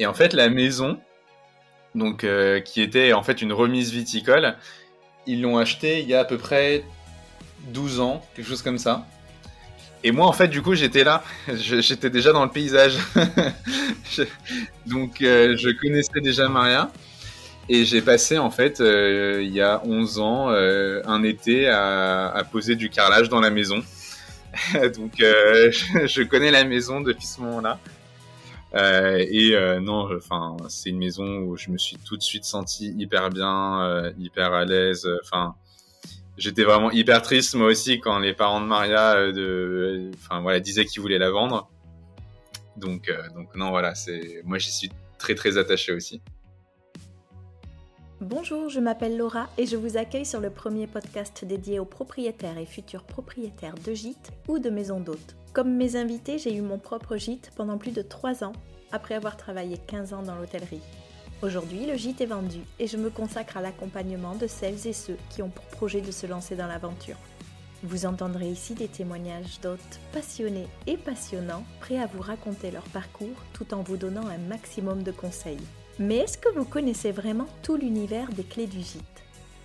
Et en fait, la maison, donc qui était en fait une remise viticole, ils l'ont acheté il y a à peu près 12 ans, quelque chose comme ça. Et moi, en fait, du coup, j'étais là. J'étais déjà dans le paysage. Donc, je connaissais déjà Maria. Et j'ai passé, en fait, euh, il y a 11 ans, euh, un été à, poser du carrelage dans la maison. Donc, euh, je, connais la maison depuis ce moment-là. Et non, enfin, c'est une maison où je me suis tout de suite senti hyper bien, hyper à l'aise. Enfin, j'étais vraiment hyper triste moi aussi quand les parents de Maria, de, enfin voilà, disaient qu'ils voulaient la vendre. Donc, donc non, voilà, c'est, moi j'y suis très très attaché aussi. Bonjour, je m'appelle Laura et je vous accueille sur le premier podcast dédié aux propriétaires et futurs propriétaires de gîtes ou de maisons d'hôtes. Comme mes invités, j'ai eu mon propre gîte pendant plus de 3 ans, après avoir travaillé 15 ans dans l'hôtellerie. Aujourd'hui, le gîte est vendu et je me consacre à l'accompagnement de celles et ceux qui ont pour projet de se lancer dans l'aventure. Vous entendrez ici des témoignages d'hôtes passionnés et passionnants, prêts à vous raconter leur parcours tout en vous donnant un maximum de conseils. Mais est-ce que vous connaissez vraiment tout l'univers des clés du gîte?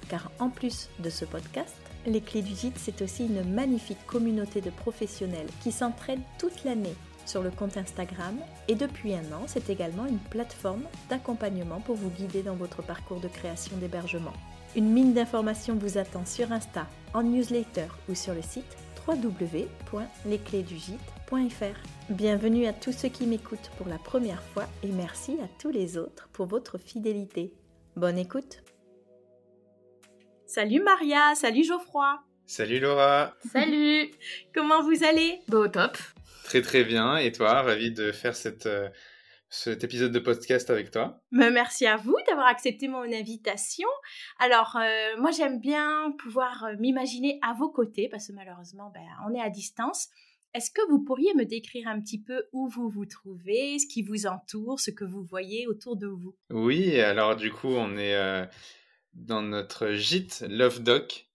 Car en plus de ce podcast, les clés du gîte, c'est aussi une magnifique communauté de professionnels qui s'entraident toute l'année sur le compte Instagram et depuis un an, c'est également une plateforme d'accompagnement pour vous guider dans votre parcours de création d'hébergement. Une mine d'informations vous attend sur Insta, en newsletter ou sur le site Bienvenue à tous ceux qui m'écoutent pour la première fois et merci à tous les autres pour votre fidélité. Bonne écoute. Salut Maria, salut Geoffroy. Salut Laura. Salut. Comment vous allez? Beau au top. Très très bien. Et toi, ravi de faire cette, euh, cet épisode de podcast avec toi. Mais merci à vous d'avoir accepté mon invitation. Alors, euh, moi j'aime bien pouvoir euh, m'imaginer à vos côtés parce que malheureusement, ben, on est à distance. Est-ce que vous pourriez me décrire un petit peu où vous vous trouvez, ce qui vous entoure, ce que vous voyez autour de vous? Oui, alors du coup, on est euh, dans notre gîte Love Dock,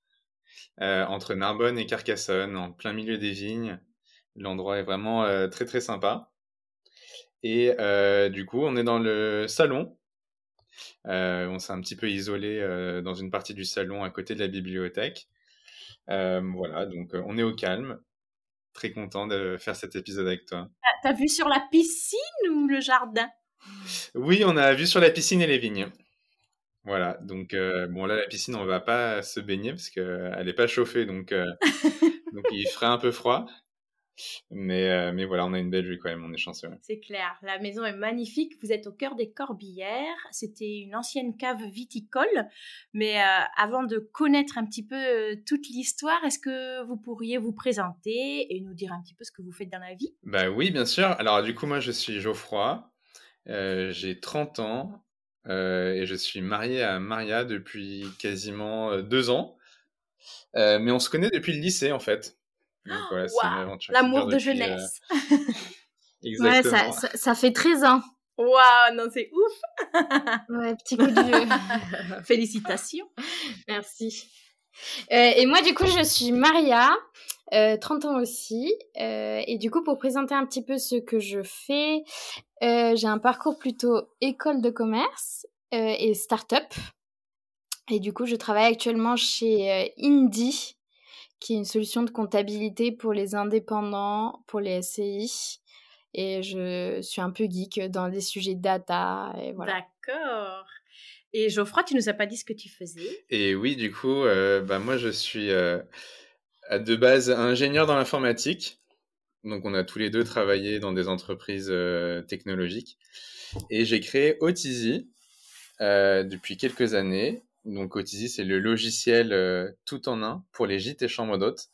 euh, entre Narbonne et Carcassonne, en plein milieu des vignes. L'endroit est vraiment euh, très très sympa. Et du coup, on est dans le salon. on s'est un petit peu isolé dans une partie du salon à côté de la bibliothèque. voilà, donc on est au calme très content de faire cet épisode avec toi. T'as vu sur la piscine ou le jardin? Oui, on a vu sur la piscine et les vignes. Voilà, donc euh, bon là la piscine on va pas se baigner parce qu'elle n'est pas chauffée donc, euh, donc il ferait un peu froid. Mais, euh, mais voilà, on a une belle vue quand même, on est chanceux. C'est clair, la maison est magnifique, vous êtes au cœur des Corbières, c'était une ancienne cave viticole, mais euh, avant de connaître un petit peu euh, toute l'histoire, est-ce que vous pourriez vous présenter et nous dire un petit peu ce que vous faites dans la vie? Bah oui, bien sûr. Alors du coup, moi je suis Geoffroy, j'ai 30 ans et je suis marié à Maria depuis quasiment deux ans. mais on se connaît depuis le lycée en fait. L'amour de euh, jeunesse. ouais, ça, ça, fait 13 ans. Waouh, non, c'est ouf. ouais, petit coup de vieux. Félicitations. Merci. Euh, et moi, du coup, je suis Maria, euh, 30 ans aussi. Euh, et du coup, pour présenter un petit peu ce que je fais, j'ai un parcours plutôt école de commerce et start-up. Et du coup, je travaille actuellement chez Indie, qui est une solution de comptabilité pour les indépendants, pour les SCI. Et je suis un peu geek dans des sujets data. Et voilà. D'accord. Et Geoffroy, tu nous as pas dit ce que tu faisais? Et oui, du coup, euh, bah, moi je suis euh, de base ingénieur dans l'informatique. Donc on a tous les deux travaillé dans des entreprises euh, technologiques. Et j'ai créé Otizi depuis quelques années. Donc Otizi, c'est le logiciel euh, tout en un pour les gîtes et chambres d'hôtes.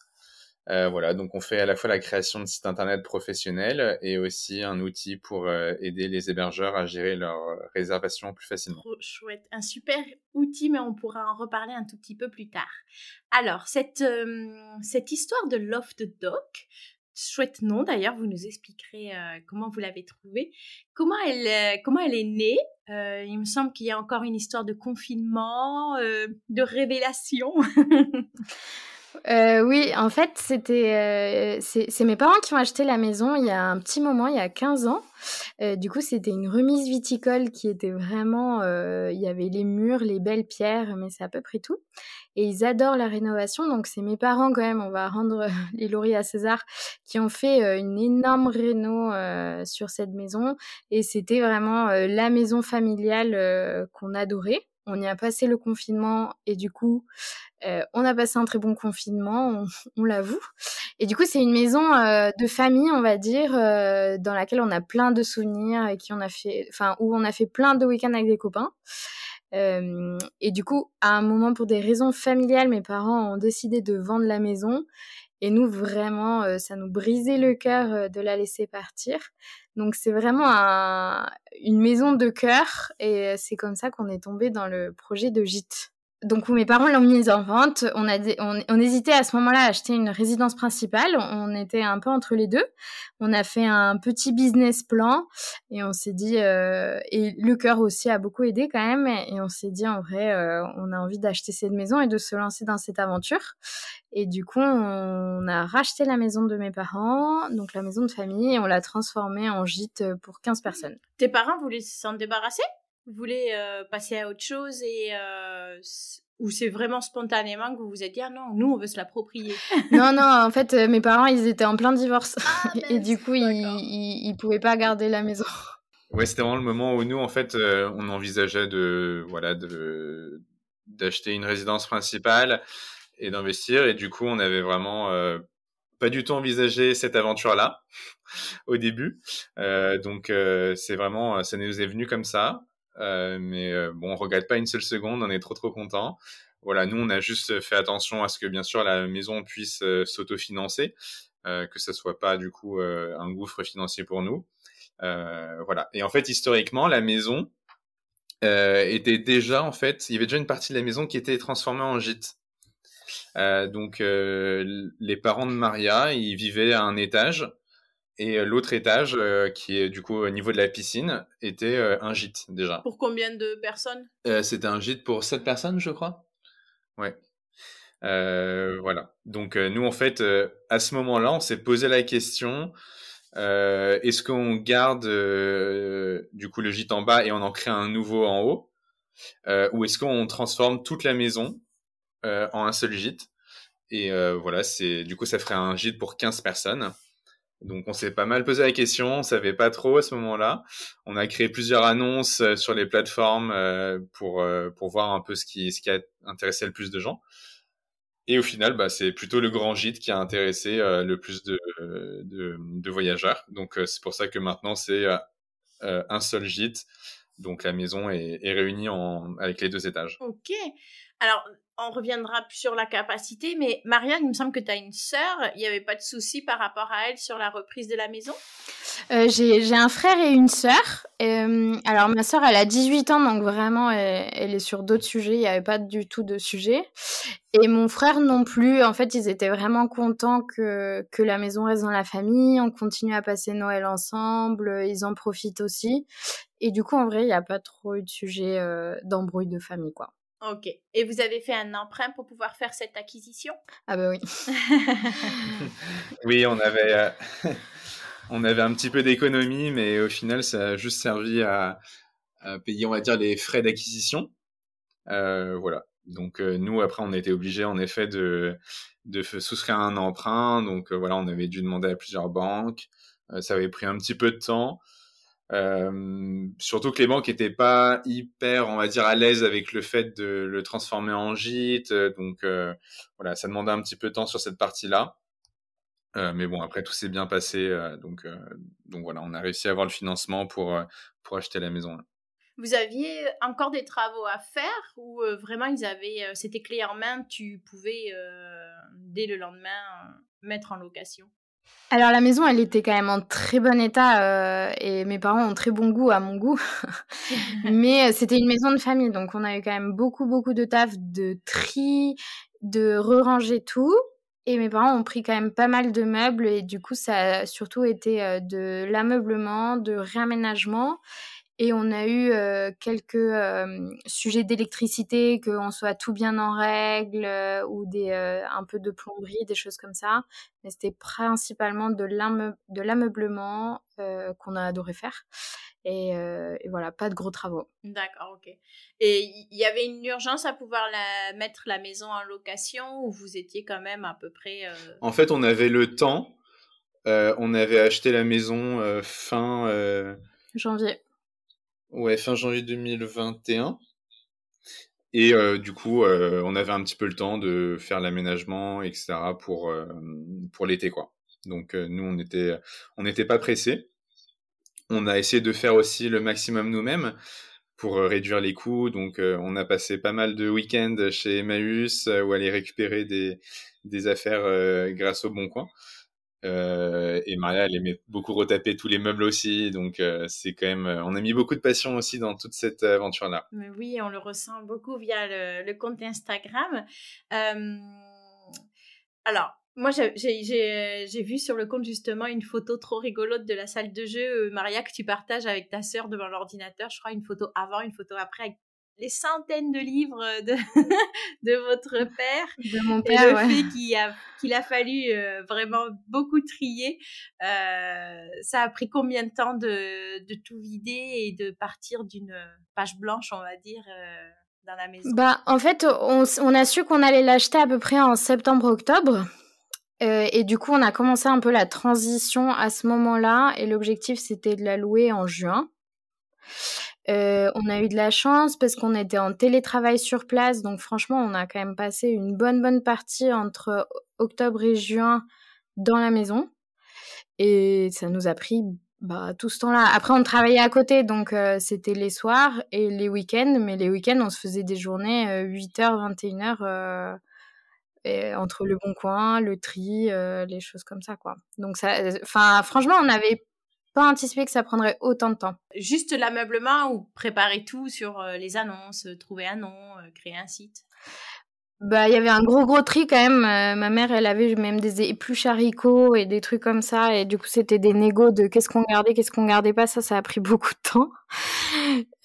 Euh, voilà, donc on fait à la fois la création de sites internet professionnels et aussi un outil pour euh, aider les hébergeurs à gérer leurs réservations plus facilement. chouette, un super outil, mais on pourra en reparler un tout petit peu plus tard. Alors, cette, cette histoire de Loft Doc, chouette nom d'ailleurs, vous nous expliquerez comment vous l'avez trouvé. Comment elle, comment elle est née? Euh, il me semble qu'il y a encore une histoire de confinement, euh, de révélation. Euh, oui, en fait, c'était, euh, c'est mes parents qui ont acheté la maison il y a un petit moment, il y a 15 ans. Euh, du coup, c'était une remise viticole qui était vraiment, il y avait les murs, les belles pierres, mais c'est à peu près tout. Et ils adorent la rénovation, donc c'est mes parents quand même, on va rendre les lauriers à César, qui ont fait une énorme réno sur cette maison. Et c'était vraiment la maison familiale qu'on adorait on y a passé le confinement et du coup, euh, on a passé un très bon confinement, on, l'avoue. Et du coup, c'est une maison euh, de famille, on va dire, euh, dans laquelle on a plein de souvenirs et qui on a fait, enfin, où on a fait plein de week-ends avec des copains. Et du coup, à un moment, pour des raisons familiales, mes parents ont décidé de vendre la maison. Et nous, vraiment, ça nous brisait le cœur de la laisser partir. Donc c'est vraiment une maison de cœur et c'est comme ça qu'on est tombé dans le projet de gîte donc où mes parents l'ont mise en vente, on, a on, hésitait à ce moment-là à acheter une résidence principale. On était un peu entre les deux. On a fait un petit business plan et on s'est dit euh, et le cœur aussi a beaucoup aidé quand même et on s'est dit en vrai euh, on a envie d'acheter cette maison et de se lancer dans cette aventure. Et du coup on a racheté la maison de mes parents, donc la maison de famille, et on l'a transformée en gîte pour 15 personnes. Tes parents voulaient s'en débarrasser? Voulez euh, passer à autre chose et euh, ou c'est vraiment spontanément que vous vous êtes dit ah non nous on veut se l'approprier. Non non en fait euh, mes parents ils étaient en plein divorce. Ah, et du coup ils, ils, pouvaient pas garder la maison. Ouais c'était vraiment le moment où nous en fait on envisageait de voilà de d'acheter une résidence principale et d'investir. Et du coup on avait vraiment pas du tout envisagé cette aventure là au début. Donc c'est vraiment ça nous est venu comme ça. euh, mais euh, bon, on regrette pas une seule seconde, on est trop trop content. Voilà, nous on a juste fait attention à ce que bien sûr la maison puisse euh, s'autofinancer, que ça soit pas du coup un gouffre financier pour nous. voilà. Et en fait, historiquement, la maison était déjà en fait, il y avait déjà une partie de la maison qui était transformée en gîte. donc les parents de Maria, ils vivaient à un étage et euh, l'autre étage, euh, qui est du coup au niveau de la piscine, était euh, un gîte déjà. Pour combien de personnes? C'était un gîte pour 7 personnes, je crois. Ouais. voilà. Donc nous, en fait, à ce moment-là, on s'est posé la question est-ce qu'on garde du coup le gîte en bas et on en crée un nouveau en haut, ou est-ce qu'on transforme toute la maison en un seul gîte? Et voilà, c'est du coup ça ferait un gîte pour 15 personnes. Donc on s'est pas mal posé la question, on savait pas trop à ce moment-là. On a créé plusieurs annonces euh, sur les plateformes euh, pour euh, pour voir un peu ce qui ce qui a intéressé le plus de gens. Et au final, bah, c'est plutôt le grand gîte qui a intéressé le plus de, de, voyageurs. Donc c'est pour ça que maintenant c'est un seul gîte. Donc la maison est, réunie avec les deux étages. Ok. Alors on reviendra sur la capacité, mais Marianne, il me semble que tu as une sœur. Il n'y avait pas de souci par rapport à elle sur la reprise de la maison? Euh, J'ai un frère et une sœur. Euh, alors, ma sœur, elle a 18 ans, donc vraiment, elle, est sur d'autres sujets. Il n'y avait pas du tout de sujet. Et mon frère non plus. En fait, ils étaient vraiment contents que, que la maison reste dans la famille. On continue à passer Noël ensemble. Ils en profitent aussi. Et du coup, en vrai, il n'y a pas trop eu de sujet euh, d'embrouille de famille, quoi. Ok. Et vous avez fait un emprunt pour pouvoir faire cette acquisition? Ah bah oui. oui, on avait, euh, on avait un petit peu d'économie, mais au final, ça a juste servi à, payer, on va dire, les frais d'acquisition. Euh, voilà. Donc euh, nous, après, on a été obligés, en effet, de, de souscrire un emprunt. Donc voilà, on avait dû demander à plusieurs banques. ça avait pris un petit peu de temps. Euh, surtout que les banques n'étaient pas hyper, on va dire, à l'aise avec le fait de le transformer en gîte. Donc euh, voilà, ça demandait un petit peu de temps sur cette partie-là. Euh, mais bon, après tout s'est bien passé. donc, donc voilà, on a réussi à avoir le financement pour, pour acheter la maison. Vous aviez encore des travaux à faire ou vraiment ils avaient, c'était clé en main, tu pouvais dès le lendemain mettre en location? Alors la maison, elle était quand même en très bon état euh, et mes parents ont très bon goût à mon goût. Mais euh, c'était une maison de famille, donc on a eu quand même beaucoup beaucoup de taf, de tri, de re-ranger tout. Et mes parents ont pris quand même pas mal de meubles et du coup ça a surtout été euh, de l'ameublement, de réaménagement Et on a eu quelques sujets d'électricité, qu'on soit tout bien en règle ou des, un peu de plomberie, des choses comme ça. Mais c'était principalement de l'ameublement qu'on a adoré faire. Et, et, voilà, pas de gros travaux. D'accord, ok. Et il y avait une urgence à pouvoir la, mettre la maison en location ou vous étiez quand même à peu près... En fait, on avait le temps. on avait acheté la maison fin... Janvier. Ouais, fin janvier 2021. Et euh, du coup, euh, on avait un petit peu le temps de faire l'aménagement, etc. pour euh, pour l'été, quoi. Donc nous, on était on n'était pas pressés. On a essayé de faire aussi le maximum nous-mêmes pour réduire les coûts. Donc on a passé pas mal de week-ends chez Emmaüs où aller récupérer des des affaires grâce au Bon Coin. Euh, et Maria, elle aimait beaucoup retaper tous les meubles aussi, donc euh, c'est quand même, euh, on a mis beaucoup de passion aussi dans toute cette aventure-là. Mais oui, on le ressent beaucoup via le, compte Instagram. alors, moi, j'ai vu sur le compte justement une photo trop rigolote de la salle de jeu, Maria, que tu partages avec ta sœur devant l'ordinateur. Je crois une photo avant, une photo après, les centaines de livres de, de votre père. De mon père, et le fait qu'il a, qu'il a fallu euh, vraiment beaucoup trier. Euh, ça a pris combien de temps de, de, tout vider et de partir d'une page blanche, on va dire, euh, dans la maison? Bah, En fait, on, on a su qu'on allait l'acheter à peu près en septembre-octobre. et du coup, on a commencé un peu la transition à ce moment-là. Et l'objectif, c'était de la louer en juin. Euh, on a eu de la chance parce qu'on était en télétravail sur place, donc franchement, on a quand même passé une bonne bonne partie entre octobre et juin dans la maison, et ça nous a pris bah, tout ce temps-là. Après, on travaillait à côté, donc euh, c'était les soirs et les week-ends, mais les week-ends, on se faisait des journées 8h, 21h. entre le bon coin, le tri, euh, les choses comme ça, quoi. Donc, ça, enfin, franchement, on avait pas anticipé que ça prendrait autant de temps. Juste l'ameublement ou préparer tout sur euh, les annonces, euh, trouver un nom, euh, créer un site bah, il y avait un gros gros tri quand même. ma mère, elle avait même des épluches haricots et des trucs comme ça. Et du coup, c'était des négos de qu'est-ce qu'on gardait, qu'est-ce qu'on gardait pas. Ça, ça a pris beaucoup de temps.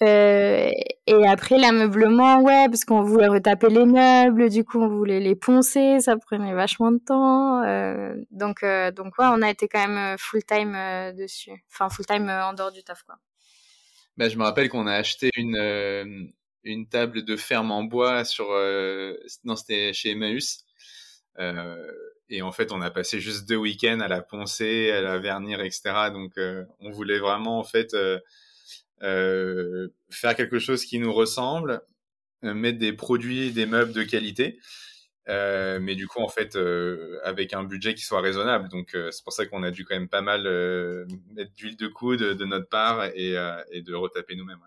Euh, et après, l'ameublement, ouais, parce qu'on voulait retaper les meubles. Du coup, on voulait les poncer. Ça prenait vachement de temps. Euh, donc, euh, donc ouais, on a été quand même full time dessus. Enfin, full time en dehors du taf, quoi. Bah, je me rappelle qu'on a acheté une une table de ferme en bois sur euh, non c'était chez Emmaüs. Euh, et en fait on a passé juste deux week-ends à la poncer à la vernir etc donc euh, on voulait vraiment en fait euh, faire quelque chose qui nous ressemble mettre des produits des meubles de qualité. Mais du coup en fait avec un budget qui soit raisonnable. Donc c'est pour ça qu'on a dû quand même pas mal mettre d'huile de coude de notre part et, et de retaper nous-mêmes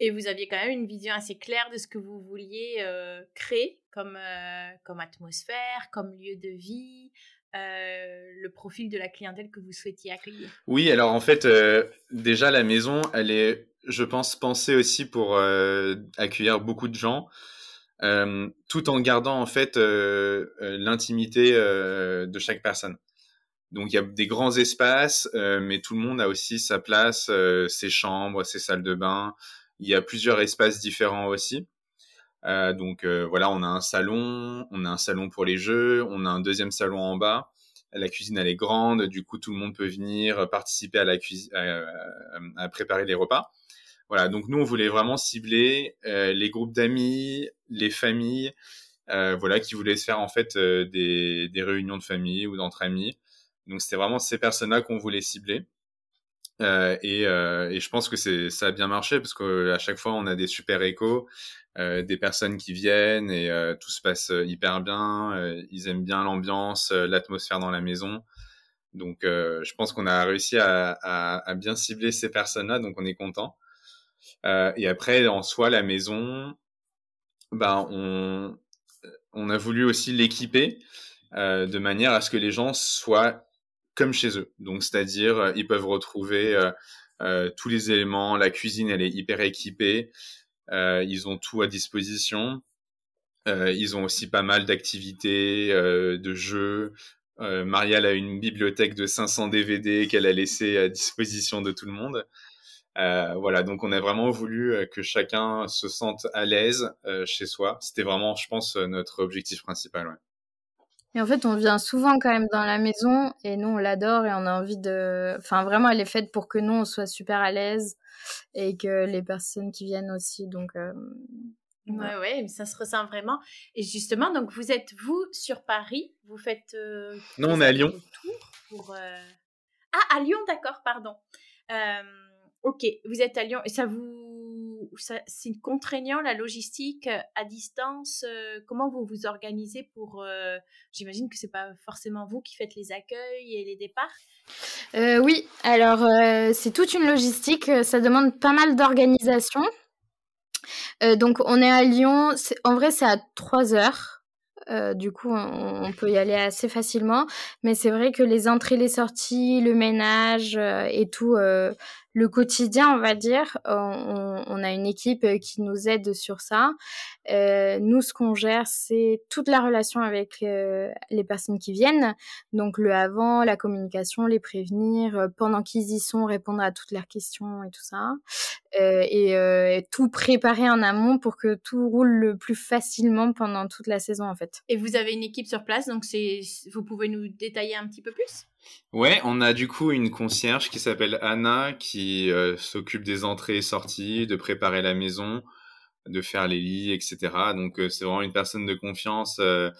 et vous aviez quand même une vision assez claire de ce que vous vouliez euh, créer comme, euh, comme atmosphère, comme lieu de vie, euh, le profil de la clientèle que vous souhaitiez accueillir. Oui, alors en fait, déjà la maison, elle est, je pense, pensée aussi pour accueillir beaucoup de gens. tout en gardant en fait l'intimité de chaque personne. Donc il y a des grands espaces, mais tout le monde a aussi sa place, ses chambres, ses salles de bain, il y a plusieurs espaces différents aussi. Euh, donc euh, voilà, on a un salon, on a un salon pour les jeux, on a un deuxième salon en bas. La cuisine elle est grande, du coup tout le monde peut venir participer à la cuisine, à, préparer les repas. Voilà, donc nous on voulait vraiment cibler euh, les groupes d'amis, les familles, voilà, qui voulaient se faire en fait des, des réunions de famille ou d'entre amis. Donc c'était vraiment ces personnes-là qu'on voulait cibler. Euh, et, euh, et, je pense que c'est ça a bien marché parce qu'à chaque fois on a des super échos, euh, des personnes qui viennent et euh, tout se passe hyper bien. Euh, ils aiment bien l'ambiance, l'atmosphère dans la maison. Donc je pense qu'on a réussi à, à, à, bien cibler ces personnes-là, donc on est content. et après en soi la maison, ben on on a voulu aussi l'équiper de manière à ce que les gens soient comme chez eux. Donc, c'est-à-dire, euh, ils peuvent retrouver euh, euh, tous les éléments. La cuisine, elle est hyper équipée. ils ont tout à disposition. ils ont aussi pas mal d'activités, de jeux. Euh, Marielle a une bibliothèque de 500 DVD qu'elle a laissé à disposition de tout le monde. voilà, donc on a vraiment voulu que chacun se sente à l'aise chez soi. C'était vraiment, je pense, notre objectif principal. Et en fait, on vient souvent quand même dans la maison et nous, on l'adore et on a envie de. Enfin, vraiment, elle est faite pour que nous, on soit super à l'aise et que les personnes qui viennent aussi. Donc. Euh... Ouais, ouais, ça se ressent vraiment. Et justement, donc vous êtes vous sur Paris, vous faites. Euh, non, on est à Lyon. Pour, euh... Ah, à Lyon, d'accord, pardon. Euh, ok, vous êtes à Lyon et ça vous c'est contraignant la logistique euh, à distance euh, Comment vous vous organisez pour euh, J'imagine que c'est pas forcément vous qui faites les accueils et les départs? oui, alors c'est toute une logistique. Ça demande pas mal d'organisation. donc on est à Lyon. En vrai, c'est à 3 heures. du coup, on, peut y aller assez facilement. Mais c'est vrai que les entrées, les sorties, le ménage et tout, le quotidien, on va dire. On, on, a une équipe euh, qui nous aide sur ça. Euh, nous, ce qu'on gère, c'est toute la relation avec euh, les personnes qui viennent. Donc le avant, la communication, les prévenir, euh, pendant qu'ils y sont, répondre à toutes leurs questions et tout ça. et tout préparer en amont pour que tout roule le plus facilement pendant toute la saison, en fait. Et vous avez une équipe sur place, donc c'est, vous pouvez nous détailler un petit peu plus? Ouais, on a du coup une concierge qui s'appelle Anna qui euh, s'occupe des entrées et sorties, de préparer la maison, de faire les lits, etc. Donc euh, c'est vraiment une personne de confiance euh,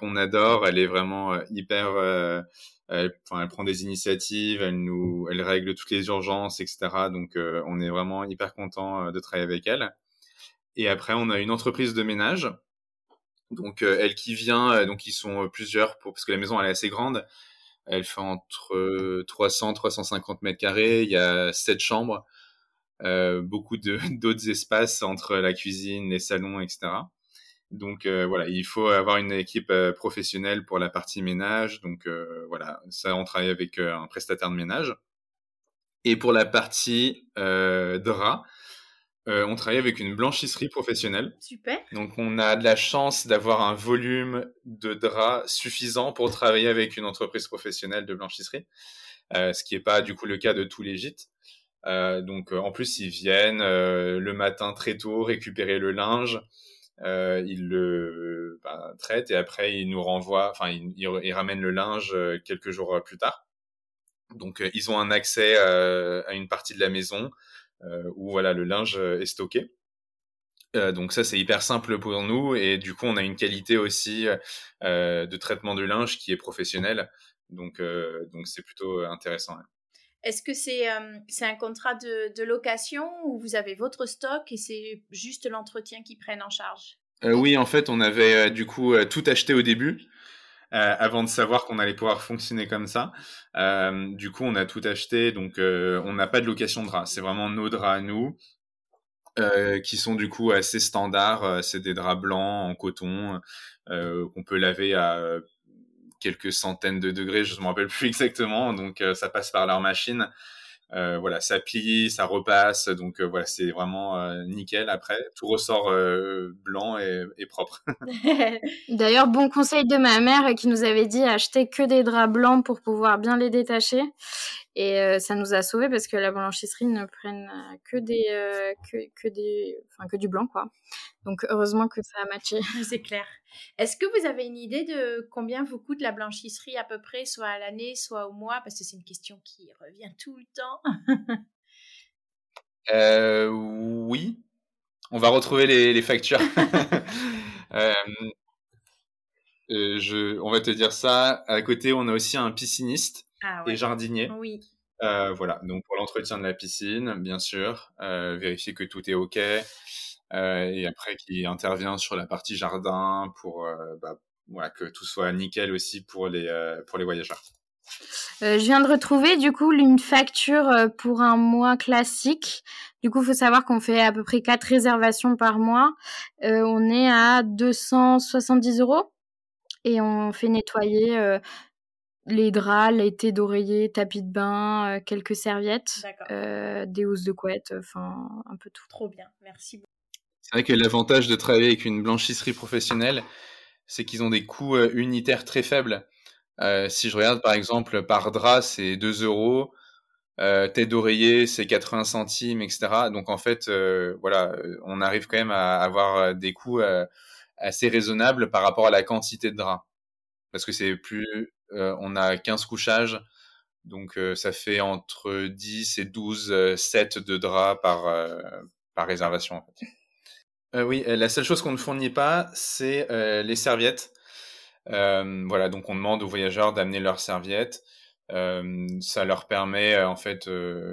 qu'on adore. Elle est vraiment hyper, elle, elle, prend des initiatives, elle nous, elle règle toutes les urgences, etc. Donc on est vraiment hyper content de travailler avec elle. Et après on a une entreprise de ménage. Donc elle qui vient, donc ils sont plusieurs pour parce que la maison elle est assez grande. Elle fait entre 300 350 mètres carrés. Il y a sept chambres, euh, beaucoup d'autres espaces entre la cuisine, les salons, etc. Donc euh, voilà, il faut avoir une équipe euh, professionnelle pour la partie ménage. Donc euh, voilà, ça on travaille avec euh, un prestataire de ménage. Et pour la partie drap, euh, on travaille avec une blanchisserie professionnelle. Super. Donc on a de la chance d'avoir un volume de draps suffisant pour travailler avec une entreprise professionnelle de blanchisserie, euh, ce qui n'est pas du coup le cas de tous les gîtes. Euh, donc en plus ils viennent le matin très tôt récupérer le linge, ils le bah, traitent et après ils nous renvoient, enfin ils, ils, ramènent le linge quelques jours plus tard. Donc ils ont un accès à une partie de la maison où voilà le linge euh, est stocké. Euh, donc ça c'est hyper simple pour nous et du coup on a une qualité aussi de traitement de linge qui est professionnelle. Donc donc c'est plutôt intéressant. Est-ce que c'est c'est un contrat de, de, location ou vous avez votre stock et c'est juste l'entretien qui prennent en charge? Oui, en fait, on avait du coup tout acheté au début. Euh, avant de savoir qu'on allait pouvoir fonctionner comme ça. Euh, du coup, on a tout acheté, donc euh, on n'a pas de location de draps. C'est vraiment nos draps à nous. qui sont du coup assez standards, c'est des draps blancs en coton qu'on peut laver à quelques centaines de degrés, je ne me rappelle plus exactement, donc ça passe par leur machine. Euh, voilà, ça plie, ça repasse, donc euh, voilà, c'est vraiment euh, nickel. Après, tout ressort blanc et, et propre. D'ailleurs, bon conseil de ma mère qui nous avait dit acheter que des draps blancs pour pouvoir bien les détacher. Et ça nous a sauvés parce que la blanchisserie ne prenne que des, que, que, des, enfin que du blanc quoi. Donc heureusement que ça a matché. C'est clair. Est-ce que vous avez une idée de combien vous coûte la blanchisserie à peu près, soit à l'année, soit au mois? Parce que c'est une question qui revient tout le temps. euh, oui. On va retrouver les, les factures. euh, je, on va te dire ça. À côté, on a aussi un pisciniste ah, ouais. et jardinier. Oui. Euh, voilà, donc pour l'entretien de la piscine, bien sûr, euh, vérifier que tout est OK, euh, et après qui intervient sur la partie jardin pour euh, bah, voilà, que tout soit nickel aussi pour les, euh, pour les voyageurs. je viens de retrouver du coup une facture pour un mois classique. Du coup, il faut savoir qu'on fait à peu près quatre réservations par mois. on est à 270 euros et on fait nettoyer les draps, les thés d'oreiller, tapis de bain, euh, quelques serviettes, euh, des housses de couette, enfin un peu tout. Trop bien, merci beaucoup. C'est vrai que l'avantage de travailler avec une blanchisserie professionnelle, c'est qu'ils ont des coûts euh, unitaires très faibles. si je regarde par exemple par drap, c'est 2 euros. Euh, tête d'oreiller, c'est 80 centimes, etc. Donc en fait, euh, voilà, on arrive quand même à avoir des coûts assez raisonnables par rapport à la quantité de draps. Parce que c'est plus, on a 15 couchages, donc ça fait entre 10 et 12 sets de draps par, par réservation. Euh, oui, la seule chose qu'on ne fournit pas, c'est euh, les serviettes. Euh, voilà, donc on demande aux voyageurs d'amener leurs serviettes. ça leur permet, en fait,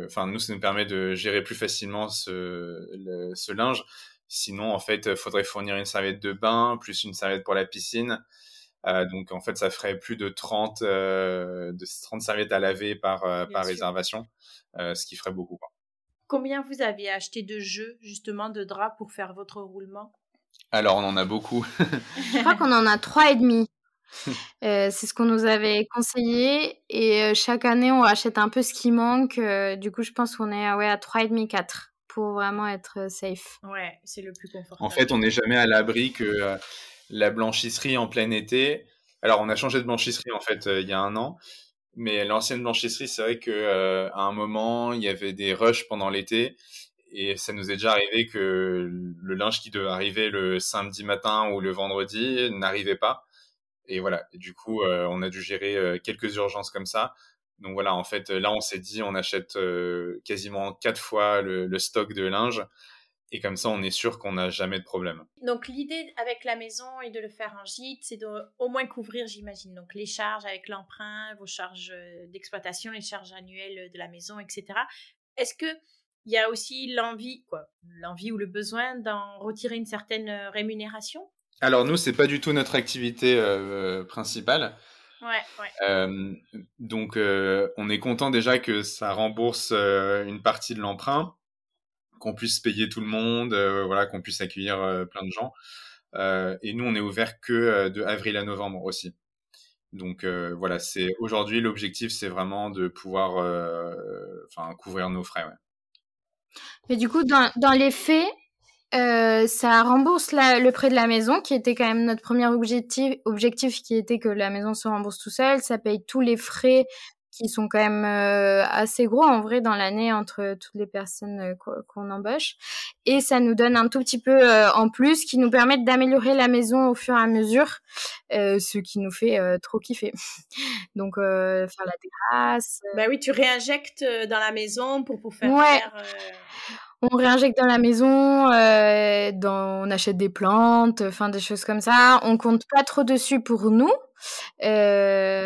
enfin nous, ça nous permet de gérer plus facilement ce, ce linge. Sinon, en fait, il faudrait fournir une serviette de bain plus une serviette pour la piscine. donc, en fait, ça ferait plus de 30, de 30 serviettes à laver par, par réservation, ce qui ferait beaucoup. Quoi. Combien vous avez acheté de jeux, justement, de draps pour faire votre roulement? Alors, on en a beaucoup. Je crois qu'on en a trois et demi. Euh, c'est ce qu'on nous avait conseillé et euh, chaque année on rachète un peu ce qui manque. Euh, du coup, je pense qu'on est ouais, à trois et demi, quatre pour vraiment être safe. Ouais, c'est le plus confortable. En fait, on n'est jamais à l'abri que la blanchisserie en plein été. Alors, on a changé de blanchisserie en fait il y a un an, mais l'ancienne blanchisserie, c'est vrai que euh, à un moment, il y avait des rushs pendant l'été et ça nous est déjà arrivé que le linge qui devait arriver le samedi matin ou le vendredi n'arrivait pas. Et voilà, du coup, euh, on a dû gérer euh, quelques urgences comme ça. Donc voilà, en fait, là, on s'est dit, on achète quasiment quatre fois le, stock de linge et comme ça, on est sûr qu'on n'a jamais de problème. Donc l'idée avec la maison et de le faire en gîte, c'est de au moins couvrir, j'imagine, donc les charges avec l'emprunt, vos charges euh, d'exploitation, les charges annuelles de la maison, etc. Est-ce que il y a aussi l'envie, quoi, l'envie ou le besoin d'en retirer une certaine euh, rémunération? Alors nous, c'est pas du tout notre activité euh, principale. Ouais, ouais. donc, on est content déjà que ça rembourse une partie de l'emprunt qu'on puisse payer tout le monde, euh, voilà, qu'on puisse accueillir euh, plein de gens. Euh, et nous, on est ouvert que de avril à novembre aussi. Donc voilà, c'est aujourd'hui l'objectif, c'est vraiment de pouvoir, enfin, couvrir nos frais. Ouais. Mais du coup, dans, dans les faits, ça rembourse le prêt de la maison, qui était quand même notre premier objectif, objectif qui était que la maison se rembourse tout seul. Ça paye tous les frais qui sont quand même euh, assez gros en vrai dans l'année entre toutes les personnes euh, qu'on embauche. Et ça nous donne un tout petit peu euh, en plus qui nous permettent d'améliorer la maison au fur et à mesure, ce qui nous fait trop kiffer. Donc faire la terrasse. Bah oui, tu réinjectes dans la maison pour, pour faire... Ouais. on réinjecte dans la maison, euh, dans, on achète des plantes, enfin des choses comme ça. On compte pas trop dessus pour nous. Euh,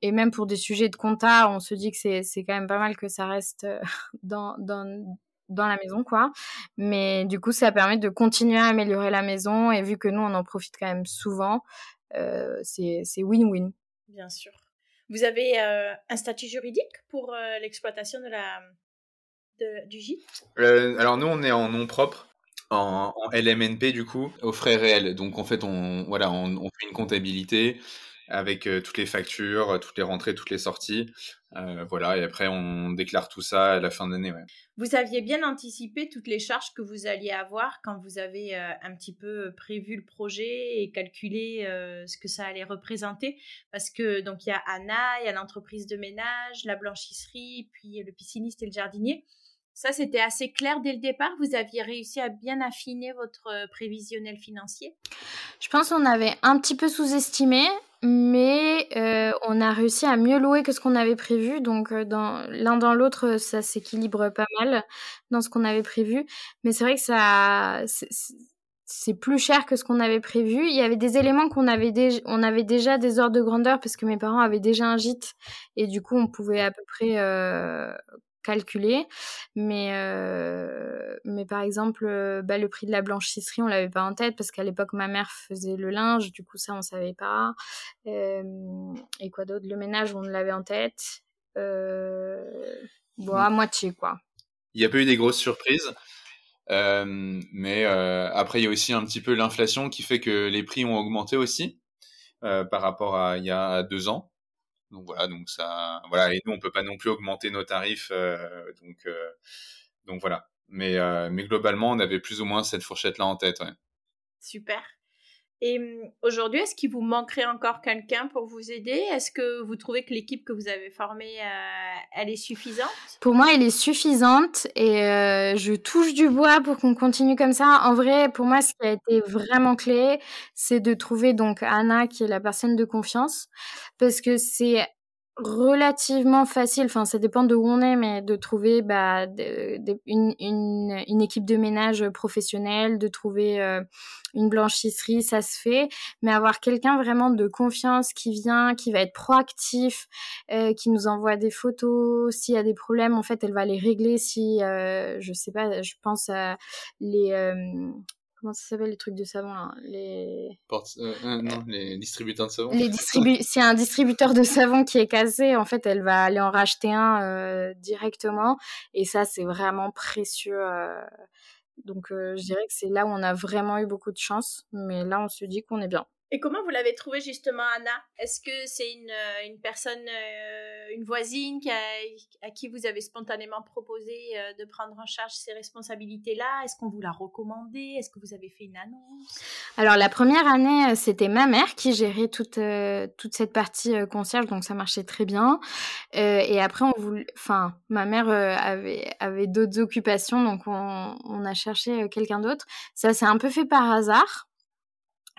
et même pour des sujets de compta, on se dit que c'est, c'est quand même pas mal que ça reste euh, dans, dans, dans la maison, quoi. Mais du coup, ça permet de continuer à améliorer la maison. Et vu que nous, on en profite quand même souvent, euh, c'est, c'est win-win. Bien sûr. Vous avez euh, un statut juridique pour euh, l'exploitation de la, du gîte? Euh, Alors nous, on est en nom propre. En, LMNP du coup, aux frais réels. Donc en fait, on, voilà, on, fait une comptabilité avec euh, toutes les factures, toutes les rentrées, toutes les sorties. Euh, voilà, et après on déclare tout ça à la fin d'année. Ouais. Vous aviez bien anticipé toutes les charges que vous alliez avoir quand vous avez un petit peu prévu le projet et calculé ce que ça allait représenter, parce que donc il y a Anna, il y a l'entreprise de ménage, la blanchisserie, puis le pisciniste et le jardinier. Ça, c'était assez clair dès le départ? Vous aviez réussi à bien affiner votre euh, prévisionnel financier? Je pense qu'on avait un petit peu sous-estimé, mais euh, on a réussi à mieux louer que ce qu'on avait prévu. Donc, euh, l'un dans l'autre, ça s'équilibre pas mal dans ce qu'on avait prévu. Mais c'est vrai que ça, c'est plus cher que ce qu'on avait prévu. Il y avait des éléments qu'on avait déjà, on avait déjà des ordres de grandeur parce que mes parents avaient déjà un gîte et du coup on pouvait à peu près calculé. Mais, euh, mais par exemple, euh, bah, le prix de la blanchisserie, on l'avait pas en tête parce qu'à l'époque, ma mère faisait le linge, du coup, ça, on savait pas. Euh, et quoi d'autre? Le ménage, on l'avait en tête. bon, à moitié, quoi. Il n'y a pas eu des grosses surprises. mais après, il y a aussi un petit peu l'inflation qui fait que les prix ont augmenté aussi par rapport à il y a deux ans. Donc voilà, donc ça, voilà, et nous on peut pas non plus augmenter nos tarifs, euh, donc euh, donc voilà. Mais euh, mais globalement, on avait plus ou moins cette fourchette là en tête. Ouais. Super. Et hum, aujourd'hui, est-ce qu'il vous manquerait encore quelqu'un pour vous aider? Est-ce que vous trouvez que l'équipe que vous avez formée, euh, elle est suffisante? Pour moi, elle est suffisante et euh, je touche du bois pour qu'on continue comme ça. En vrai, pour moi, ce qui a été vraiment clé, c'est de trouver donc Anna, qui est la personne de confiance, parce que c'est relativement facile, enfin ça dépend de où on est, mais de trouver bah, une, équipe de ménage professionnelle, de trouver euh, une blanchisserie, ça se fait, mais avoir quelqu'un vraiment de confiance qui vient, qui va être proactif, euh, qui nous envoie des photos, s'il y a des problèmes, en fait elle va les régler si, euh, je sais pas, je pense à les comment ça s'appelle les trucs de savon là les euh, euh, non les distributeurs de savon. les distribu c'est un distributeur de savon qui est cassé. En fait elle va aller en racheter un euh, directement. Et ça c'est vraiment précieux donc je dirais que c'est là où on a vraiment eu beaucoup de chance. Mais là on se dit qu'on est bien et comment vous l'avez trouvé justement, Anna? Est-ce que c'est une, euh, une, personne, euh, une voisine qui à qui vous avez spontanément proposé euh, de prendre en charge ces responsabilités-là? Est-ce qu'on vous l'a recommandé? Est-ce que vous avez fait une annonce? Alors la première année, c'était ma mère qui gérait toute, toute cette partie concierge, donc ça marchait très bien. et après, on voulait, enfin, ma mère avait, avait d'autres occupations, donc on, on a cherché quelqu'un d'autre. Ça s'est un peu fait par hasard.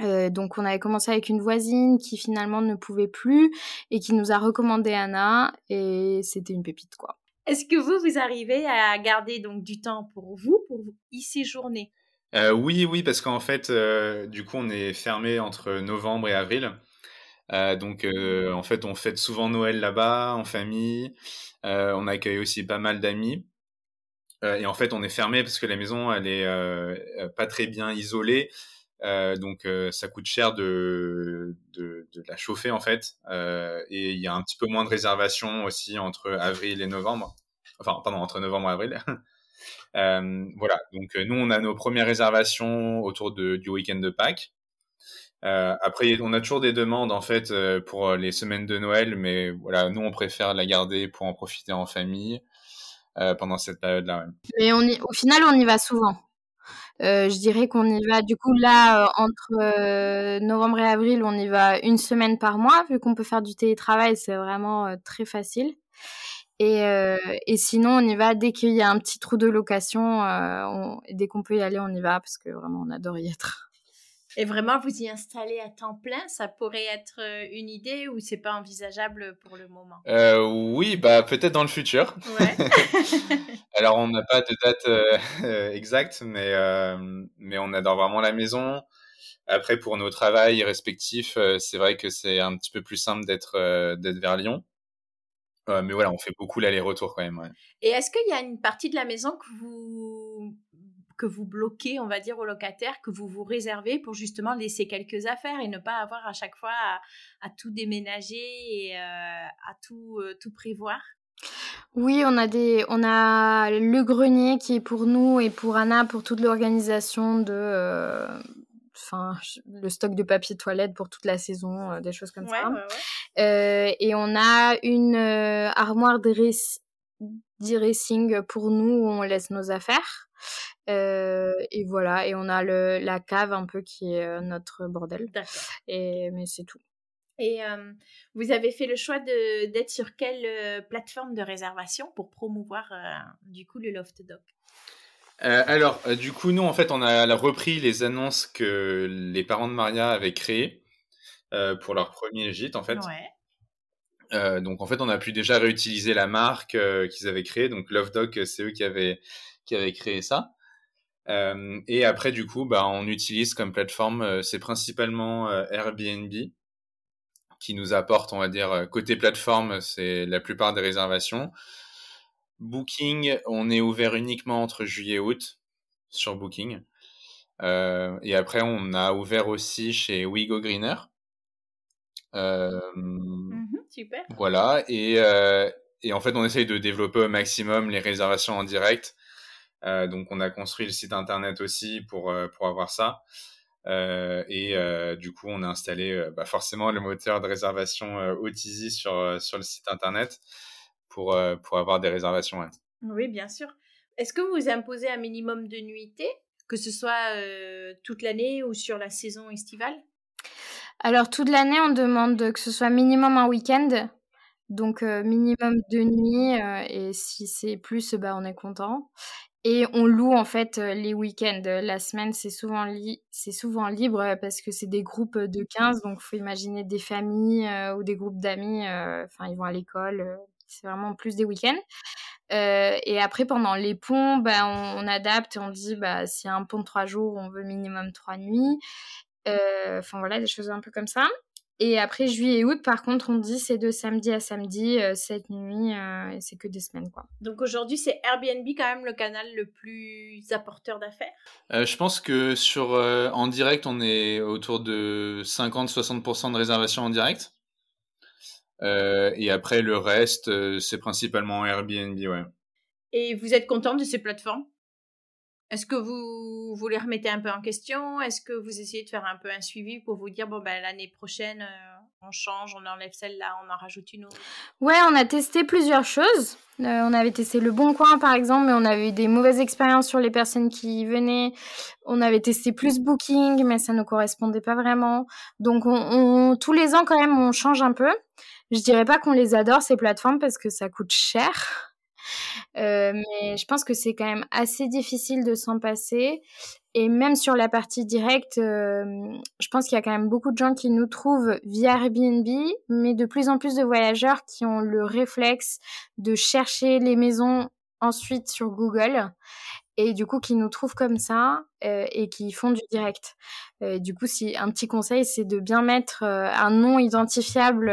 Euh, donc on avait commencé avec une voisine qui finalement ne pouvait plus et qui nous a recommandé Anna et c'était une pépite quoi. Est-ce que vous vous arrivez à garder donc du temps pour vous pour y séjourner? Euh, Oui oui parce qu'en fait euh, du coup on est fermé entre novembre et avril. donc en fait on fête souvent Noël là-bas en famille. on accueille aussi pas mal d'amis. et en fait on est fermé parce que la maison elle est pas très bien isolée. Euh, donc euh, ça coûte cher de, la chauffer en fait. Euh, et il y a un petit peu moins de réservations aussi entre avril et novembre. Enfin, pardon, entre novembre et avril. Voilà, donc nous on a nos premières réservations autour du week-end de Pâques. après, on a toujours des demandes en fait pour les semaines de Noël, mais voilà, nous on préfère la garder pour en profiter en famille pendant cette période-là. Mais au final, on y va souvent. Euh, je dirais qu'on y va du coup là euh, entre euh, novembre et avril, on y va une semaine par mois vu qu'on peut faire du télétravail, c'est vraiment très facile. Et, et, sinon, on y va dès qu'il y a un petit trou de location, dès qu'on peut y aller, on y va parce que vraiment on adore y être. Et vraiment, vous y installer à temps plein, ça pourrait être euh, une idée ou c'est pas envisageable pour le moment? Euh, Oui, bah peut-être dans le futur. Ouais. Alors, on n'a pas de date euh, exacte, mais mais on adore vraiment la maison. Après, pour nos travails respectifs, c'est vrai que c'est un petit peu plus simple d'être d'être vers Lyon. mais voilà, on fait beaucoup l'aller-retour quand même. Ouais. Et est-ce qu'il y a une partie de la maison que vous que vous bloquez, on va dire, aux locataires, que vous vous réservez pour justement laisser quelques affaires et ne pas avoir à chaque fois à, tout déménager et euh, à tout, euh, tout prévoir? Oui, on a des, on a le grenier qui est pour nous et pour Anna pour toute l'organisation de, euh, enfin, le stock de papier toilette pour toute la saison, des choses comme ça. et on a une armoire de pour nous où on laisse nos affaires. Euh, et voilà, et on a le, la cave un peu qui est euh, notre bordel. Et mais c'est tout. Et euh, vous avez fait le choix d'être sur quelle plateforme de réservation pour promouvoir du coup le Loft Doc? Alors, du coup, nous en fait, on a repris les annonces que les parents de Maria avaient créées pour leur premier gîte en fait. Ouais. donc en fait, on a pu déjà réutiliser la marque qu'ils avaient créée. Donc Love Doc, c'est eux qui avaient qui avaient créé ça. Euh, et après, du coup, bah, on utilise comme plateforme, euh, c'est principalement euh, Airbnb qui nous apporte, on va dire, côté plateforme, c'est la plupart des réservations. Booking, on est ouvert uniquement entre juillet et août sur Booking. et après, on a ouvert aussi chez WeGo Greener. Mmh super. Voilà. Et, et en fait, on essaye de développer au maximum les réservations en direct donc on a construit le site internet aussi pour euh, pour avoir ça. Euh, et du coup, on a installé bah, forcément le moteur de réservation Otizi sur sur le site internet pour pour avoir des réservations. Oui, bien sûr. Est-ce que vous imposez un minimum de nuitées, que ce soit toute l'année ou sur la saison estivale? Alors, toute l'année, on demande que ce soit minimum un week-end. Donc, minimum deux nuits. et si c'est plus, bah, on est content. Et on loue en fait les week-ends. La semaine, c'est souvent, souvent libre parce que c'est des groupes de 15. Donc, faut imaginer des familles ou des groupes d'amis. Enfin, ils vont à l'école. c'est vraiment plus des week-ends. et après, pendant les ponts, bah, on, adapte et on dit bah, s'il y a un pont de trois jours, on veut minimum trois nuits. Enfin, voilà, des choses un peu comme ça. Et après juillet et août, par contre, on dit c'est de samedi à samedi, euh, cette nuit, euh, et c'est que des semaines, quoi. Donc aujourd'hui, c'est Airbnb quand même le canal le plus apporteur d'affaires? Euh, Je pense que sur en direct, on est autour de 50-60% de réservations en direct. et après, le reste, c'est principalement Airbnb, ouais. Et vous êtes content de ces plateformes? Est-ce que vous, vous les remettez un peu en question? Est-ce que vous essayez de faire un peu un suivi pour vous dire, bon, ben, l'année prochaine, euh, on change, on enlève celle-là, on en rajoute une autre? Ouais, on a testé plusieurs choses. Euh, on avait testé le Bon Coin, par exemple, mais on avait eu des mauvaises expériences sur les personnes qui venaient. On avait testé plus Booking, mais ça ne correspondait pas vraiment. Donc, on, tous les ans, quand même, on change un peu. Je dirais pas qu'on les adore, ces plateformes, parce que ça coûte cher. Euh, mais je pense que c'est quand même assez difficile de s'en passer. Et même sur la partie directe, euh, je pense qu'il y a quand même beaucoup de gens qui nous trouvent via Airbnb, mais de plus en plus de voyageurs qui ont le réflexe de chercher les maisons ensuite sur Google et du coup qui nous trouvent comme ça euh, et qui font du direct. Euh, du coup, si un petit conseil, c'est de bien mettre euh, un nom identifiable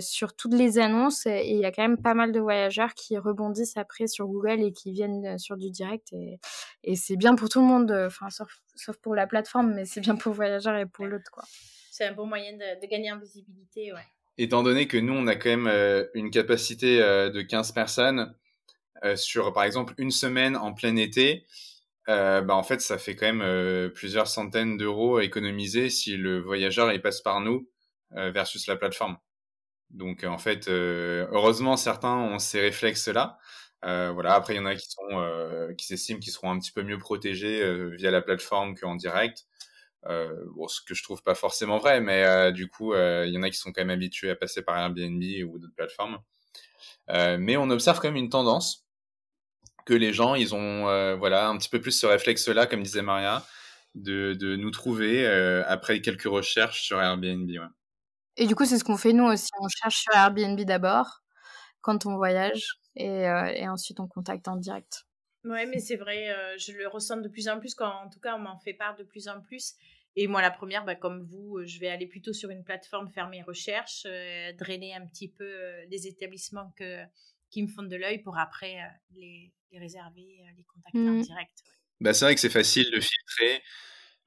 sur toutes les annonces. Et il y a quand même pas mal de voyageurs qui rebondissent après sur Google et qui viennent sur du direct. Et, et c'est bien pour tout le monde, enfin sauf, sauf, pour la plateforme, mais c'est bien pour le voyageur et pour l'autre quoi. C'est un bon moyen de, de, gagner en visibilité, ouais. Étant donné que nous, on a quand même une capacité de 15 personnes, euh, sur, par exemple, une semaine en plein été, euh, bah, en fait, ça fait quand même euh, plusieurs centaines d'euros à économiser si le voyageur il passe par nous versus la plateforme. Donc, en fait, heureusement, certains ont ces réflexes-là. voilà. Après, il y en a qui sont qui s'estiment qu'ils seront un petit peu mieux protégés via la plateforme qu'en direct. ce que je trouve pas forcément vrai, mais du coup, il y en a qui sont quand même habitués à passer par Airbnb ou d'autres plateformes. mais on observe quand même une tendance que les gens, ils ont euh, voilà un petit peu plus ce réflexe-là, comme disait Maria, de, de nous trouver euh, après quelques recherches sur Airbnb. Ouais. Et du coup, c'est ce qu'on fait nous aussi. On cherche sur Airbnb d'abord quand on voyage et, euh, et, ensuite on contacte en direct. Ouais, mais c'est vrai, je le ressens de plus en plus. Quand, en tout cas, on m'en fait part de plus en plus. Et moi, la première, bah, comme vous, je vais aller plutôt sur une plateforme faire mes recherches, drainer un petit peu les établissements que, qui me font de l'œil pour après les, les réserver, euh, les contacter en mmh. direct. Bah, c'est vrai que c'est facile de filtrer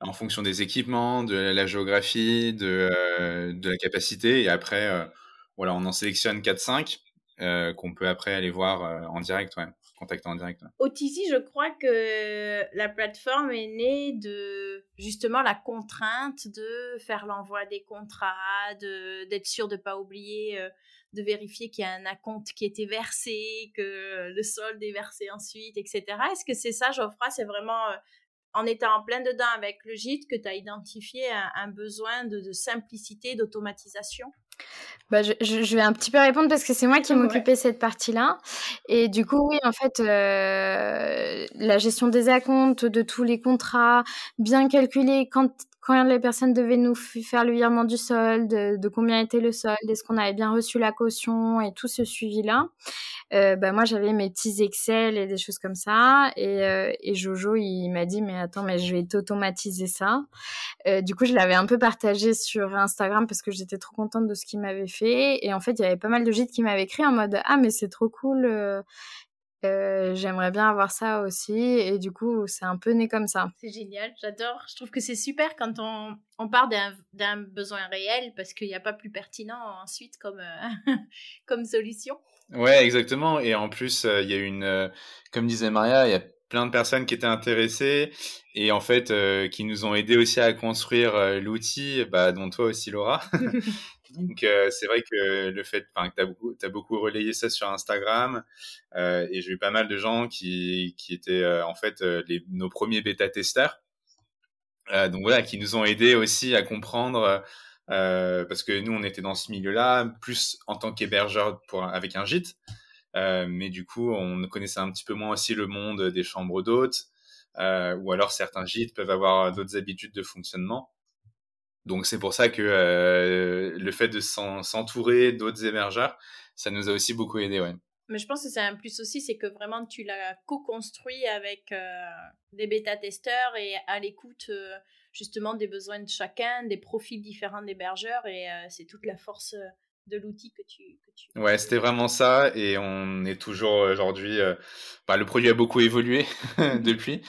en fonction des équipements, de la géographie, de, euh, de la capacité. Et après, euh, voilà, on en sélectionne 4-5 qu'on peut après aller voir en direct, ouais, contacter en direct. Au Tizi, je crois que la plateforme est née de justement la contrainte de faire l'envoi des contrats, d'être sûr de ne pas oublier de vérifier qu'il y a un acompte qui a été versé, que le solde est versé ensuite, etc. Est-ce que c'est ça, Geoffroy? C'est vraiment euh, en étant en plein dedans avec le gîte que tu as identifié un, besoin de, simplicité, d'automatisation? Bah, je, vais un petit peu répondre parce que c'est moi qui m'occupais cette partie-là. Et du coup, oui, en fait, euh, la gestion des acomptes, de tous les contrats, bien calculer quand quand les personnes devaient nous faire le virement du solde, de, combien était le solde, est-ce qu'on avait bien reçu la caution et tout ce suivi-là, euh, bah moi j'avais mes petits Excel et des choses comme ça. Et, euh, et Jojo il m'a dit mais attends mais je vais t'automatiser ça. Euh, du coup je l'avais un peu partagé sur Instagram parce que j'étais trop contente de ce qu'il m'avait fait. Et en fait il y avait pas mal de gîtes qui m'avaient écrit en mode ah mais c'est trop cool. Euh, j'aimerais bien avoir ça aussi et du coup c'est un peu né comme ça. C'est génial, j'adore. Je trouve que c'est super quand on, on part d'un besoin réel parce qu'il n'y a pas plus pertinent ensuite comme, euh, comme solution. Ouais, exactement. Et en plus, euh, il y a une, comme disait Maria, il y a plein de personnes qui étaient intéressées et en fait qui nous ont aidé aussi à construire l'outil, bah, dont toi aussi Laura. Donc euh, c'est vrai que le fait que tu as beaucoup, beaucoup relayé ça sur Instagram euh, et j'ai eu pas mal de gens qui, qui étaient euh, en fait les, nos premiers bêta-testeurs. donc voilà, qui nous ont aidés aussi à comprendre parce que nous, on était dans ce milieu-là, plus en tant qu'hébergeur avec un gîte. mais du coup, on connaissait un petit peu moins aussi le monde des chambres d'hôtes, ou alors certains gîtes peuvent avoir d'autres habitudes de fonctionnement. Donc c'est pour ça que le fait de s'entourer d'autres hébergeurs, ça nous a aussi beaucoup aidé, ouais. Mais je pense que c'est un plus aussi, c'est que vraiment tu l'as co-construit avec euh, des bêta-testeurs et à l'écoute euh, justement des besoins de chacun, des profils différents d'hébergeurs et euh, c'est toute la force de l'outil que tu, que tu... Ouais, c'était vraiment ça et on est toujours aujourd'hui... Bah, le produit a beaucoup évolué depuis,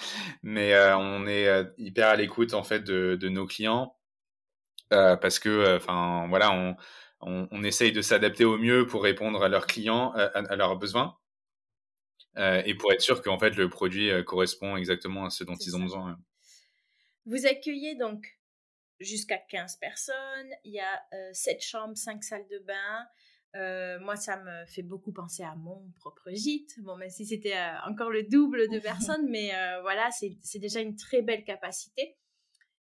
mais on est hyper à l'écoute en fait de, de nos clients parce que, enfin voilà, on on, essaye de s'adapter au mieux pour répondre à leurs clients, à, leurs besoins, euh, et pour être sûr qu'en fait le produit euh, correspond exactement à ce dont ils ont besoin. Vous accueillez donc jusqu'à 15 personnes, il y a 7 euh, chambres, 5 salles de bain. moi, ça me fait beaucoup penser à mon propre gîte. Bon, même si c'était encore le double de personnes, mais voilà, c'est déjà une très belle capacité.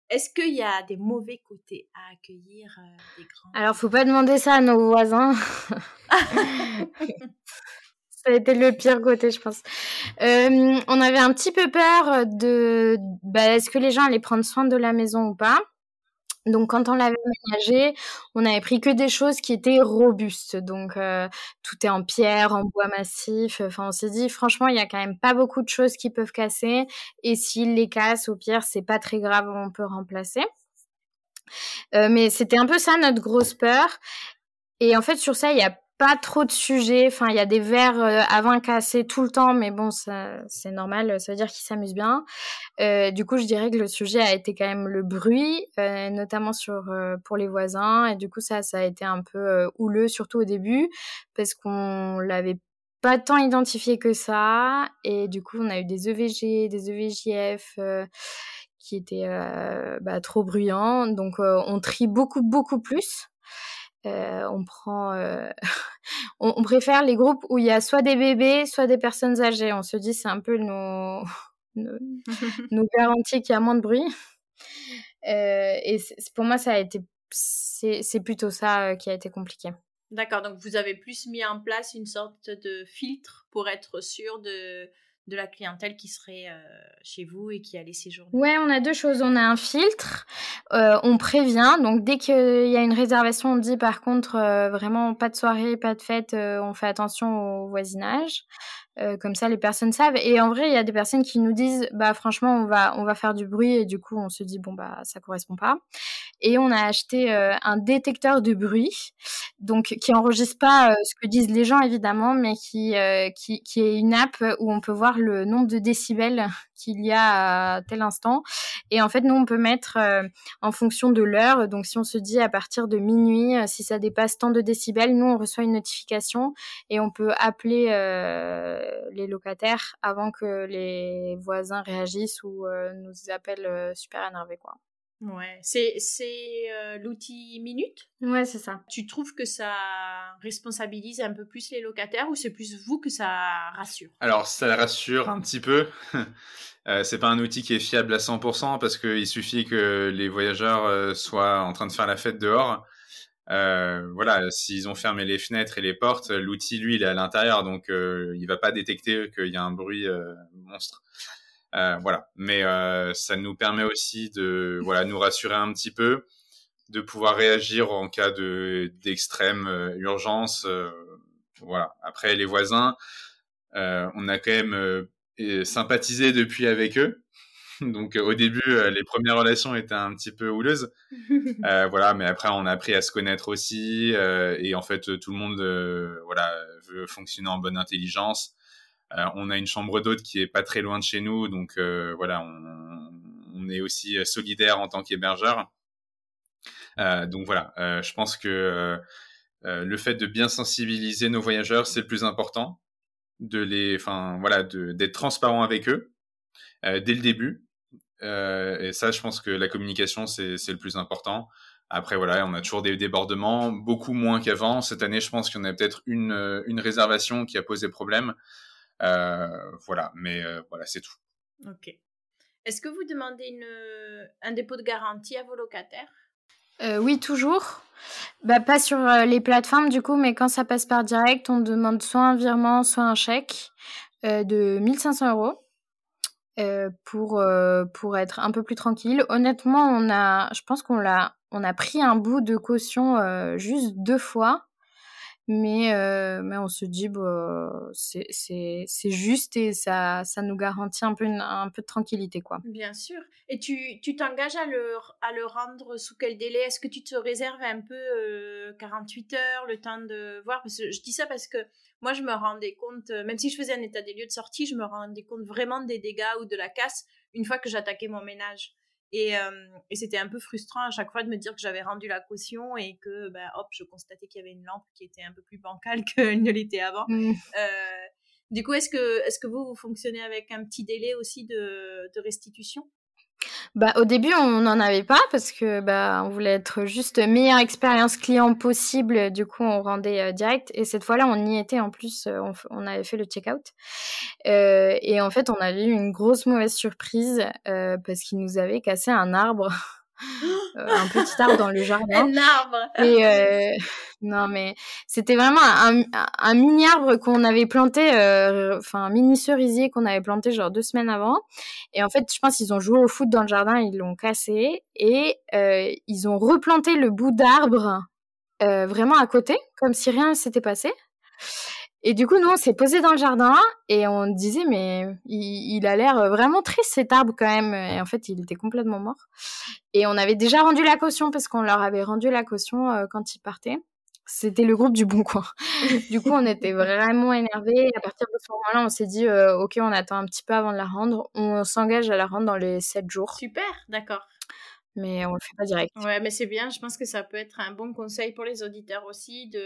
Est-ce qu'il y a des mauvais côtés à accueillir euh, des grands Alors, faut pas demander ça à nos voisins. ça a été le pire côté, je pense. Euh, on avait un petit peu peur de, bah, est-ce que les gens allaient prendre soin de la maison ou pas? Donc quand on l'avait ménagé, on avait pris que des choses qui étaient robustes. Donc euh, tout est en pierre, en bois massif. Enfin, on s'est dit franchement, il y a quand même pas beaucoup de choses qui peuvent casser. Et s'ils les cassent, au pire, c'est pas très grave, on peut remplacer. Euh, mais c'était un peu ça notre grosse peur. Et en fait, sur ça, il y a pas trop de sujets. Enfin, il y a des verres euh, avant cassés tout le temps, mais bon, ça, c'est normal. Ça veut dire qu'ils s'amusent bien. Euh, du coup, je dirais que le sujet a été quand même le bruit, euh, notamment sur pour les voisins. Et du coup, ça, ça a été un peu houleux, surtout au début, parce qu'on l'avait pas tant identifié que ça. Et du coup, on a eu des EVG, des EVJF qui étaient bah, trop bruyants. Donc, on trie beaucoup, beaucoup plus. Euh, on prend, euh, on, préfère les groupes où il y a soit des bébés, soit des personnes âgées. On se dit c'est un peu nos, nos, garanties qu'il y a moins de bruit. Euh, et pour moi, ça a été, c'est plutôt ça qui a été compliqué. D'accord, donc vous avez plus mis en place une sorte de filtre pour être sûr de de la clientèle qui serait euh, chez vous et qui allait séjourner Ouais, on a deux choses. On a un filtre, euh, on prévient. Donc dès qu'il y a une réservation, on dit par contre euh, vraiment pas de soirée, pas de fête, on fait attention au voisinage. Comme ça, les personnes savent. Et en vrai, il y a des personnes qui nous disent, bah franchement, on va on va faire du bruit et du coup, on se dit bon bah ça correspond pas. Et on a acheté un détecteur de bruit, donc qui enregistre pas ce que disent les gens évidemment, mais qui qui qui est une app où on peut voir le nombre de décibels qu'il y a à tel instant. Et en fait, nous, on peut mettre euh, en fonction de l'heure. Donc, si on se dit à partir de minuit, euh, si ça dépasse tant de décibels, nous, on reçoit une notification et on peut appeler euh, les locataires avant que les voisins réagissent ou nous appellent super énervés, quoi. Ouais, c'est l'outil Minute? Ouais, c'est ça. Tu trouves que ça responsabilise un peu plus les locataires ou c'est plus vous que ça rassure? Alors, ça rassure un petit peu. euh, c'est pas un outil qui est fiable à 100% parce qu'il suffit que les voyageurs euh, soient en train de faire la fête dehors. Euh, voilà, s'ils ont fermé les fenêtres et les portes, l'outil, lui, il est à l'intérieur, donc euh, il va pas détecter qu'il y a un bruit monstre. Euh, voilà. Mais euh, ça nous permet aussi de voilà nous rassurer un petit peu, de pouvoir réagir en cas de d'extrême euh, urgence. voilà. Après les voisins, on a quand même sympathisé depuis avec eux. Donc au début, les premières relations étaient un petit peu houleuses, euh, voilà. Mais après, on a appris à se connaître aussi, euh, et en fait, tout le monde, voilà, veut fonctionner en bonne intelligence. Euh, on a une chambre d'hôte qui est pas très loin de chez nous, donc euh, voilà, on, est aussi euh, solidaire en tant qu'hébergeur. donc voilà, je pense que le fait de bien sensibiliser nos voyageurs, c'est le plus important. De les, enfin voilà, d'être transparent avec eux dès le début. Et ça, je pense que la communication, c'est le plus important. Après, voilà, on a toujours des débordements, beaucoup moins qu'avant. Cette année, je pense qu'il y en a peut-être une, une réservation qui a posé problème. Euh, voilà, mais euh, voilà, c'est tout. Ok. Est-ce que vous demandez une, un dépôt de garantie à vos locataires? Oui, toujours. Bah, pas sur les plateformes du coup, mais quand ça passe par direct, on demande soit un virement, soit un chèque de 1500 euros. Pour, pour être un peu plus tranquille. Honnêtement, on a, je pense qu'on l'a, on a pris un bout de caution juste deux fois mais euh, mais on se dit bah, c'est juste et ça ça nous garantit un peu un peu de tranquillité quoi. Bien sûr. Et tu tu t'engages à le à le rendre sous quel délai? Est-ce que tu te réserves un peu euh, 48 heures le temps de voir? Parce que je dis ça parce que moi je me rendais compte euh, même si je faisais un état des lieux de sortie, je me rendais compte vraiment des dégâts ou de la casse une fois que j'attaquais mon ménage. Et, euh, et c'était un peu frustrant à chaque fois de me dire que j'avais rendu la caution et que, ben, hop, je constatais qu'il y avait une lampe qui était un peu plus bancale qu'elle ne l'était avant. Mmh. Euh, du coup, est-ce que, est-ce que vous, vous fonctionnez avec un petit délai aussi de, de restitution? Bah, au début, on n'en avait pas parce que bah, on voulait être juste meilleure expérience client possible. Du coup, on rendait euh, direct. Et cette fois-là, on y était en plus. Euh, on, avait fait le check-out. Euh, et en fait, on avait eu une grosse mauvaise surprise parce qu'il nous avait cassé un arbre. un petit arbre dans le jardin. Un arbre. Et non, mais c'était vraiment un, un, mini arbre qu'on avait planté, euh, enfin un mini cerisier qu'on avait planté genre deux semaines avant. Et en fait, je pense qu'ils ont joué au foot dans le jardin, ils l'ont cassé et euh, ils ont replanté le bout d'arbre euh, vraiment à côté, comme si rien ne s'était passé. Et du coup, nous, on s'est posé dans le jardin et on disait, mais il, il a l'air vraiment triste cet arbre quand même. Et en fait, il était complètement mort. Et on avait déjà rendu la caution parce qu'on leur avait rendu la caution euh, quand ils partaient. C'était le groupe du Bon Coin. du coup, on était vraiment énervés. À partir de ce moment-là, on s'est dit, euh, OK, on attend un petit peu avant de la rendre. On s'engage à la rendre dans les 7 jours. Super, d'accord. Mais on le fait pas direct. Ouais, mais c'est bien. Je pense que ça peut être un bon conseil pour les auditeurs aussi de,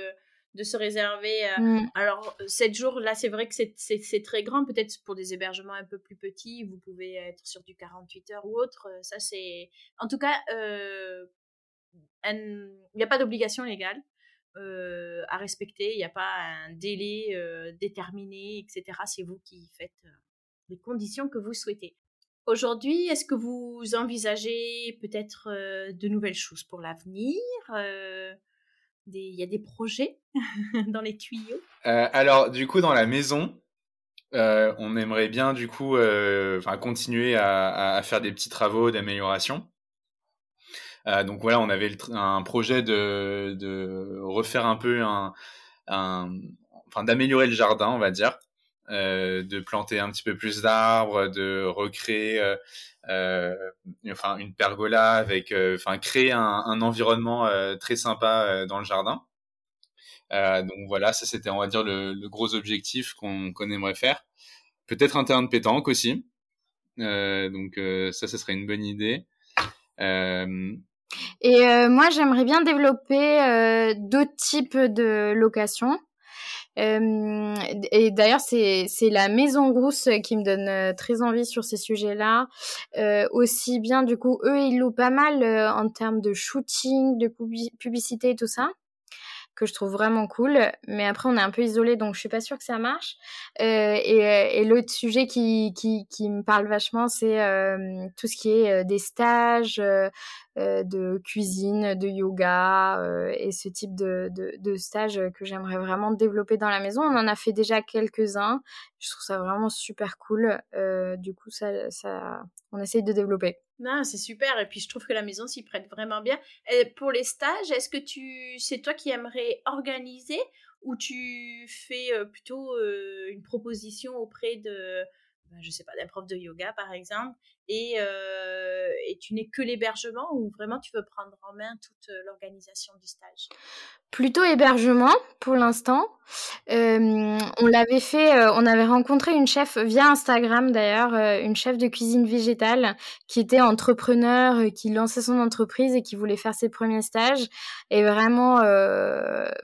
de se réserver. Euh, mmh. Alors, 7 jours, là, c'est vrai que c'est très grand. Peut-être pour des hébergements un peu plus petits, vous pouvez être sur du 48 heures ou autre. Ça, c'est. En tout cas, euh, il n'y a pas d'obligation légale. Euh, à respecter. Il n'y a pas un délai euh, déterminé, etc. C'est vous qui faites euh, les conditions que vous souhaitez. Aujourd'hui, est-ce que vous envisagez peut-être de nouvelles choses pour l'avenir Il y a des projets dans les tuyaux Alors, du coup, dans la maison, on aimerait bien du coup continuer à, faire des petits travaux d'amélioration. Euh, donc voilà, on avait un projet de, refaire un peu enfin d'améliorer le jardin, on va dire, euh, de planter un petit peu plus d'arbres, de recréer, euh, euh enfin une pergola avec, enfin créer un, environnement très sympa dans le jardin. donc voilà, ça c'était on va dire le, gros objectif qu'on aimerait faire. Peut-être un terrain de pétanque aussi. donc ça, ce serait une bonne idée. Et moi, j'aimerais bien développer d'autres types de locations. Euh, et d'ailleurs, c'est la Maison Rousse qui me donne très envie sur ces sujets-là. aussi bien, du coup, eux, ils louent pas mal en termes de shooting, de publicité et tout ça que je trouve vraiment cool. Mais après, on est un peu isolé, donc je suis pas sûre que ça marche. Euh, et, et l'autre sujet qui, qui, qui, me parle vachement, c'est euh, tout ce qui est euh, des stages euh, euh, de cuisine, de yoga et ce type de, de, stages que j'aimerais vraiment développer dans la maison. On en a fait déjà quelques-uns. Je trouve ça vraiment super cool. du coup, ça, ça, on essaye de développer. Non, c'est super. Et puis, je trouve que la maison s'y prête vraiment bien. Pour les stages, est-ce que tu, c'est toi qui aimerais organiser ou tu fais euh, plutôt euh, une proposition auprès de, ben, je sais pas, d'un prof de yoga, par exemple, et, euh, et tu n'es que l'hébergement ou vraiment tu veux prendre en main toute l'organisation du stage? Plutôt hébergement pour l'instant. Euh, on l'avait fait, euh, on avait rencontré une chef via Instagram d'ailleurs, euh, une chef de cuisine végétale qui était entrepreneur, euh, qui lançait son entreprise et qui voulait faire ses premiers stages. Et vraiment,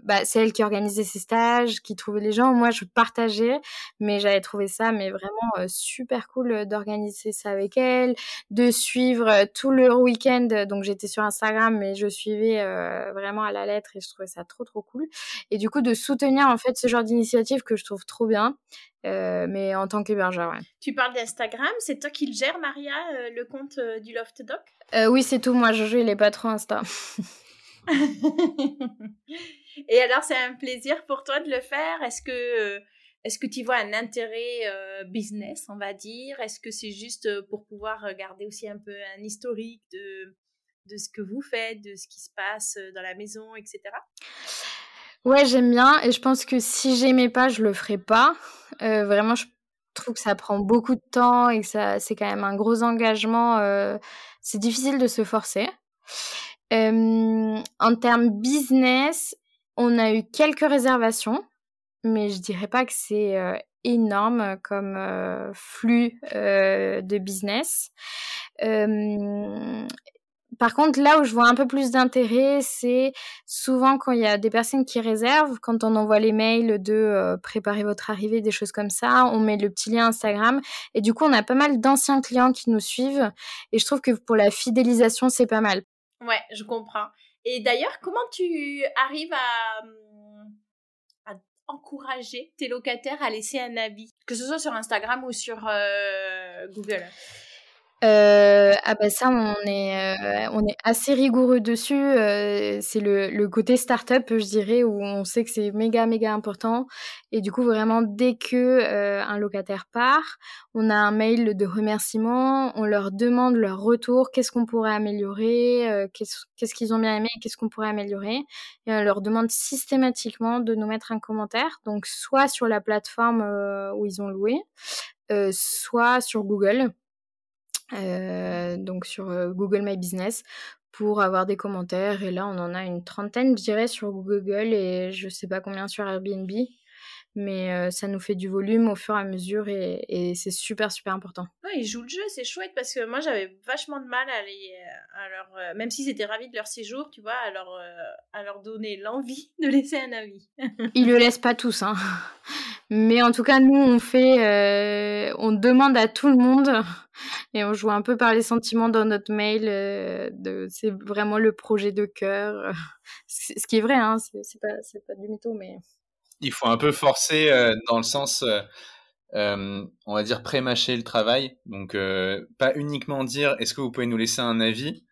bah, c'est elle qui organisait ses stages, qui trouvait les gens. Moi, je partageais, mais j'avais trouvé ça mais vraiment super cool d'organiser ça avec elle, de suivre tout le week-end. Donc j'étais sur Instagram, mais je suivais vraiment à la lettre et je trouvais ça trop trop cool. Et du coup de soutenir en fait ce genre d'initiative que je trouve trop bien. mais en tant qu'hébergeur, ouais. Tu parles d'Instagram, c'est toi qui le gères, Maria, le compte du Loft Doc? Oui, c'est tout. Moi, Jojo, il est pas trop Insta. Et alors, c'est un plaisir pour toi de le faire? Est-ce que, est-ce que tu vois un intérêt business, on va dire? Est-ce que c'est juste pour pouvoir regarder aussi un peu un historique de, de ce que vous faites, de ce qui se passe dans la maison, etc. Ouais, j'aime bien et je pense que si j'aimais pas, je le ferais pas. vraiment, je trouve que ça prend beaucoup de temps et que ça, c'est quand même un gros engagement. c'est difficile de se forcer. en termes business, on a eu quelques réservations, mais je dirais pas que c'est énorme comme flux de business. par contre, là où je vois un peu plus d'intérêt, c'est souvent quand il y a des personnes qui réservent, quand on envoie les mails de préparer votre arrivée, des choses comme ça, on met le petit lien Instagram et du coup, on a pas mal d'anciens clients qui nous suivent et je trouve que pour la fidélisation, c'est pas mal. Ouais, je comprends. Et d'ailleurs, comment tu arrives à, encourager tes locataires à laisser un avis, que ce soit sur Instagram ou sur euh, Google euh, ah bah ça on est euh, on est assez rigoureux dessus. Euh, c'est le, le côté startup, je dirais, où on sait que c'est méga méga important. Et du coup vraiment dès que euh, un locataire part, on a un mail de remerciement, on leur demande leur retour, qu'est-ce qu'on pourrait améliorer, euh, qu'est-ce qu'ils ont bien aimé, qu'est-ce qu'on pourrait améliorer. Et on leur demande systématiquement de nous mettre un commentaire, donc soit sur la plateforme où ils ont loué, soit sur Google. Euh, donc sur euh, Google My Business pour avoir des commentaires. Et là, on en a une trentaine, je dirais, sur Google et je sais pas combien sur Airbnb. Mais euh, ça nous fait du volume au fur et à mesure et, c'est super, super important. Ouais, ils jouent le jeu, c'est chouette parce que moi, j'avais vachement de mal à, les, à leur. même s'ils étaient ravis de leur séjour, tu vois, à leur, à leur donner l'envie de laisser un avis. ils le laissent pas tous, hein. Mais en tout cas, nous, on fait. on demande à tout le monde et on joue un peu par les sentiments dans notre mail. Euh, c'est vraiment le projet de cœur. ce qui est vrai, hein, c'est pas, pas du mytho, mais. Il faut un peu forcer euh, dans le sens, euh, on va dire, pré-mâcher le travail. Donc, pas uniquement dire est-ce que vous pouvez nous laisser un avis,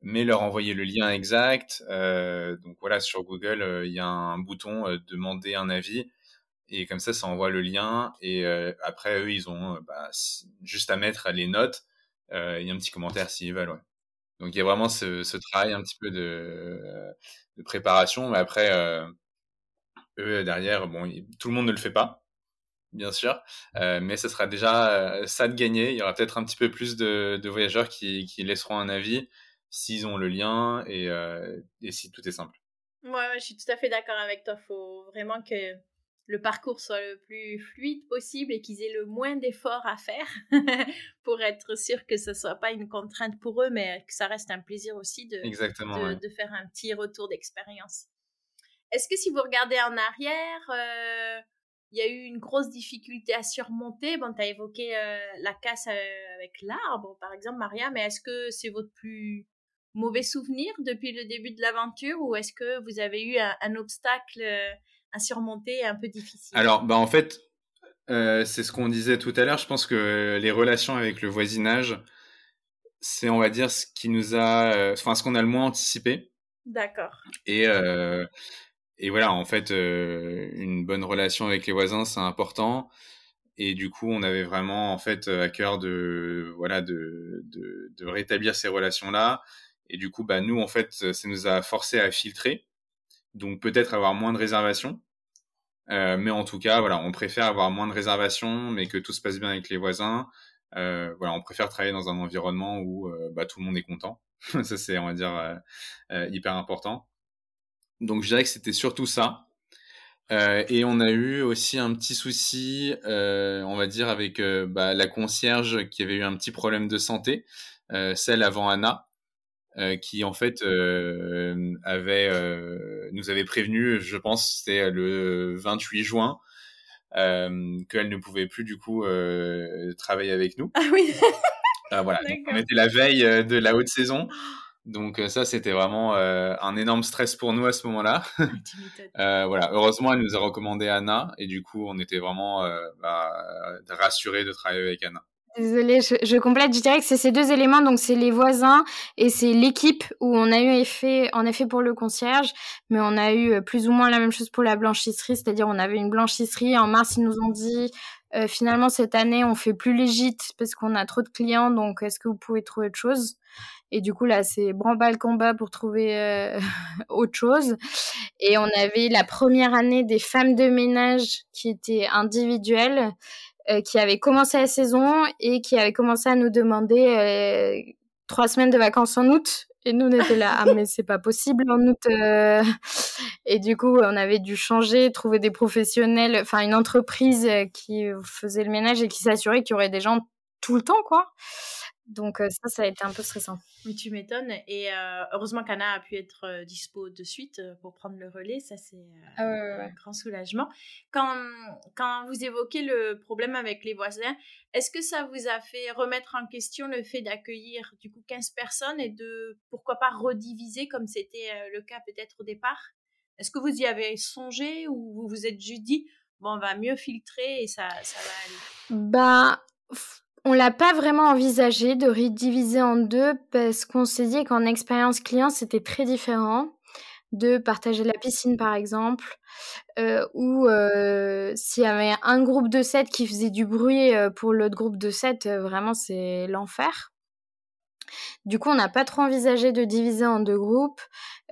mais leur envoyer le lien exact. donc voilà, sur Google, il y a un bouton demander un avis et comme ça, ça envoie le lien. Et euh, après, eux, ils ont euh, bah, juste à mettre les notes euh, et un petit commentaire s'ils veulent. Ouais. Donc il y a vraiment ce, travail un petit peu de, préparation. Mais après, eux, derrière, bon, tout le monde ne le fait pas, bien sûr. mais ce sera déjà ça de gagner. Il y aura peut-être un petit peu plus de, voyageurs qui, laisseront un avis s'ils ont le lien et, si tout est simple. Ouais, je suis tout à fait d'accord avec toi. Il faut vraiment que le parcours soit le plus fluide possible et qu'ils aient le moins d'efforts à faire pour être sûr que ce soit pas une contrainte pour eux, mais que ça reste un plaisir aussi de, de, faire un petit retour d'expérience. Est-ce que si vous regardez en arrière, euh, il y a eu une grosse difficulté à surmonter? Bon, tu as évoqué euh, la casse euh, avec l'arbre, par exemple, Maria, mais est-ce que c'est votre plus mauvais souvenir depuis le début de l'aventure ou est-ce que vous avez eu un obstacle à surmonter un peu difficile Alors, bah en fait, euh, c'est ce qu'on disait tout à l'heure. Je pense que les relations avec le voisinage, c'est, on va dire, ce qui nous a, euh, enfin, ce qu'on a le moins anticipé. D'accord. Et, euh, et voilà, en fait, une bonne relation avec les voisins, c'est important. Et du coup, on avait vraiment, en fait, à cœur de, voilà, de, de, de rétablir ces relations-là. Et du coup, bah, nous, en fait, ça nous a forcé à filtrer donc peut-être avoir moins de réservations. Euh, mais en tout cas, voilà, on préfère avoir moins de réservations, mais que tout se passe bien avec les voisins. Euh, voilà, on préfère travailler dans un environnement où euh, bah, tout le monde est content. ça, c'est, on va dire, hyper important. Donc, je dirais que c'était surtout ça. et on a eu aussi un petit souci, on va dire, avec bah, la concierge qui avait eu un petit problème de santé, celle avant Anna. Euh, qui en fait euh, avait euh, nous avait prévenu, je pense c'était le 28 juin, qu'elle ne pouvait plus du coup travailler avec nous. Ah oui. voilà, on était la veille de la haute saison. Donc ça, c'était vraiment un énorme stress pour nous à ce moment-là. voilà, heureusement, elle nous a recommandé Anna et du coup, on était vraiment bah, rassurés de travailler avec Anna. Désolée, je, complète. Je dirais que c'est ces deux éléments. Donc, c'est les voisins et c'est l'équipe où on a eu effet, en effet pour le concierge, mais on a eu plus ou moins la même chose pour la blanchisserie. C'est-à-dire, on avait une blanchisserie. En mars, ils nous ont dit, finalement, cette année, on fait plus légit parce qu'on a trop de clients. Donc, est-ce que vous pouvez trouver autre chose? Et du coup, là, c'est branle combat pour trouver euh, autre chose. Et on avait la première année des femmes de ménage qui étaient individuelles, euh, qui avaient commencé la saison et qui avaient commencé à nous demander euh, trois semaines de vacances en août. Et nous, on était là, ah, mais c'est pas possible en août. Et du coup, on avait dû changer, trouver des professionnels, enfin, une entreprise qui faisait le ménage et qui s'assurait qu'il y aurait des gens tout le temps, quoi. Donc ça, ça a été un peu stressant. Oui, tu m'étonnes. Et heureusement qu'Anna a pu être dispo de suite pour prendre le relais. Ça, c'est ah un grand soulagement. Quand, quand vous évoquez le problème avec les voisins, est-ce que ça vous a fait remettre en question le fait d'accueillir du coup 15 personnes et de pourquoi pas rediviser comme c'était le cas peut-être au départ? Est-ce que vous y avez songé ou vous vous êtes juste dit, bon, on va mieux filtrer et ça, ça va aller? Bah on l'a pas vraiment envisagé de rediviser en deux parce qu'on s'est dit qu'en expérience client, c'était très différent de partager la piscine par exemple, euh, ou euh, s'il y avait un groupe de 7 qui faisait du bruit euh, pour l'autre groupe de 7, vraiment c'est l'enfer. Du coup, on n'a pas trop envisagé de diviser en deux groupes,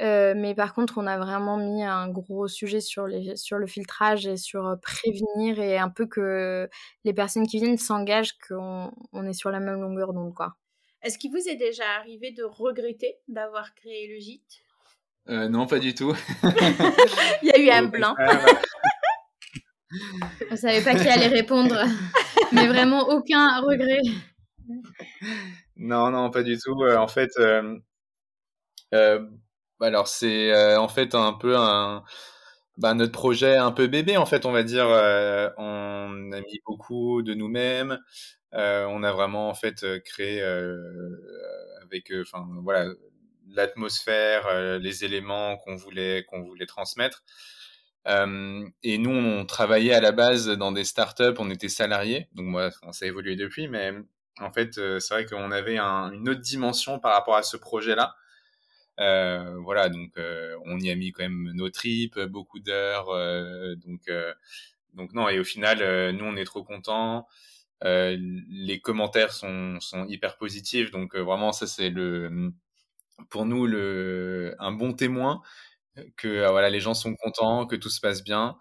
euh, mais par contre, on a vraiment mis un gros sujet sur, les, sur le filtrage et sur euh, prévenir et un peu que les personnes qui viennent s'engagent qu'on on est sur la même longueur d'onde, quoi. Est-ce qu'il vous est déjà arrivé de regretter d'avoir créé le gîte? Euh, Non, pas du tout. Il y a eu un blanc. On savait pas qui allait répondre, mais vraiment aucun regret. Non, non, pas du tout. Euh, en fait, euh, euh, alors c'est en fait un peu un, bah, notre projet un peu bébé en fait, on va dire. on a mis beaucoup de nous-mêmes. on a vraiment en fait créé avec, enfin l'atmosphère, les éléments qu'on voulait qu'on voulait transmettre. et nous, on travaillait à la base dans des startups, on était salariés, donc moi, ça a évolué depuis, mais en fait, euh, c'est vrai qu'on avait une autre dimension par rapport à ce projet-là. Euh, voilà, donc euh, on y a mis quand même nos tripes, beaucoup d'heures, donc donc non. Et au final, nous on est trop contents. les commentaires sont, sont hyper positifs, donc vraiment ça c'est le pour nous le un bon témoin que voilà les gens sont contents, que tout se passe bien.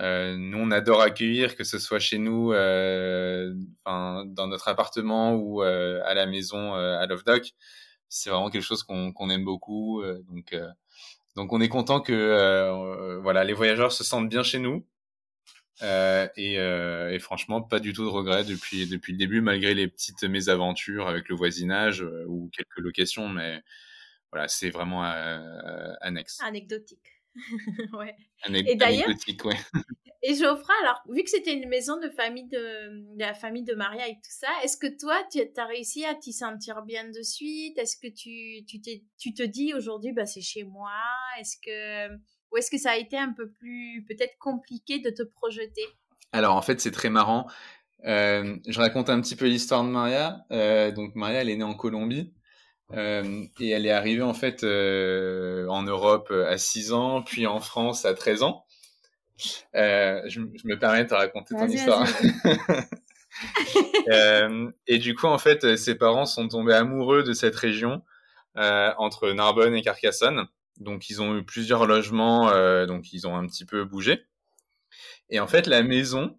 Euh, nous, on adore accueillir, que ce soit chez nous, euh, dans notre appartement ou euh, à la maison à Love Doc. C'est vraiment quelque chose qu'on aime beaucoup. donc, donc, on est content que voilà, les voyageurs se sentent bien chez nous. Et, et, franchement, pas du tout de regrets depuis, depuis le début, malgré les petites mésaventures avec le voisinage ou quelques locations. Mais voilà, c'est vraiment annexe. Anecdotique. ouais. et d'ailleurs, ouais. et Geoffroy, alors, vu que c'était une maison de famille de, la famille de Maria et tout ça, est-ce que toi, tu as réussi à t'y sentir bien de suite? Est-ce que tu, tu, tu te dis aujourd'hui, bah, c'est chez moi? Est-ce que, ou est-ce que ça a été un peu plus, peut-être compliqué de te projeter? Alors, en fait, c'est très marrant. Euh, je raconte un petit peu l'histoire de Maria. Euh, donc, Maria, elle est née en Colombie. Euh, et elle est arrivée en fait euh, en Europe euh, à 6 ans, puis en France à 13 ans. Euh, je, je, me permets de te raconter ton histoire. euh, et du coup, en fait, ses parents sont tombés amoureux de cette région entre Narbonne et Carcassonne. Donc, ils ont eu plusieurs logements, donc ils ont un petit peu bougé. Et en fait, la maison,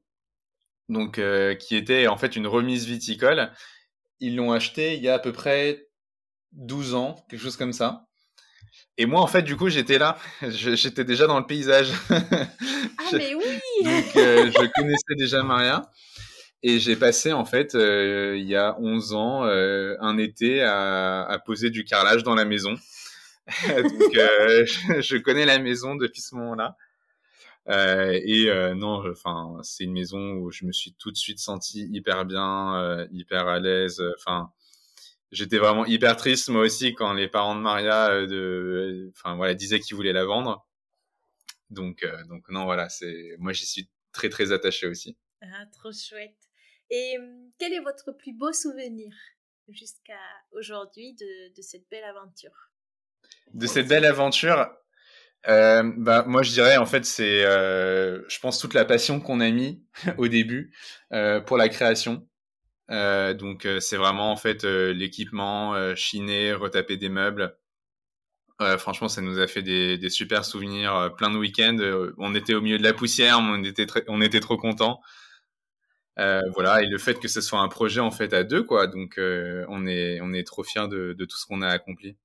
donc qui était en fait une remise viticole, ils l'ont achetée il y a à peu près 12 ans, quelque chose comme ça. Et moi, en fait, du coup, j'étais là. J'étais déjà dans le paysage. Ah, mais oui Donc, euh, je connaissais déjà Maria. Et j'ai passé, en fait, euh, il y a 11 ans, euh, un été à, à, poser du carrelage dans la maison. Donc, je, je, connais la maison depuis ce moment-là. et non, enfin, c'est une maison où je me suis tout de suite senti hyper bien, hyper à l'aise. Enfin, j'étais vraiment hyper triste moi aussi quand les parents de Maria, de, enfin voilà, disaient qu'ils voulaient la vendre. Donc, donc non, voilà, c'est, moi j'y suis très très attaché aussi. Ah, trop chouette. Et hum, quel est votre plus beau souvenir jusqu'à aujourd'hui de, de, cette belle aventure? De cette belle aventure, euh, bah moi je dirais en fait c'est, euh, je pense toute la passion qu'on a mis au début euh, pour la création. Euh, donc euh, c'est vraiment en fait euh, l'équipement, chiner, retaper des meubles. franchement, ça nous a fait des, super souvenirs, plein de week-ends. on était au milieu de la poussière, on était on était trop contents. voilà, et le fait que ce soit un projet en fait à deux, quoi. Donc on est on est trop fiers de tout ce qu'on a accompli.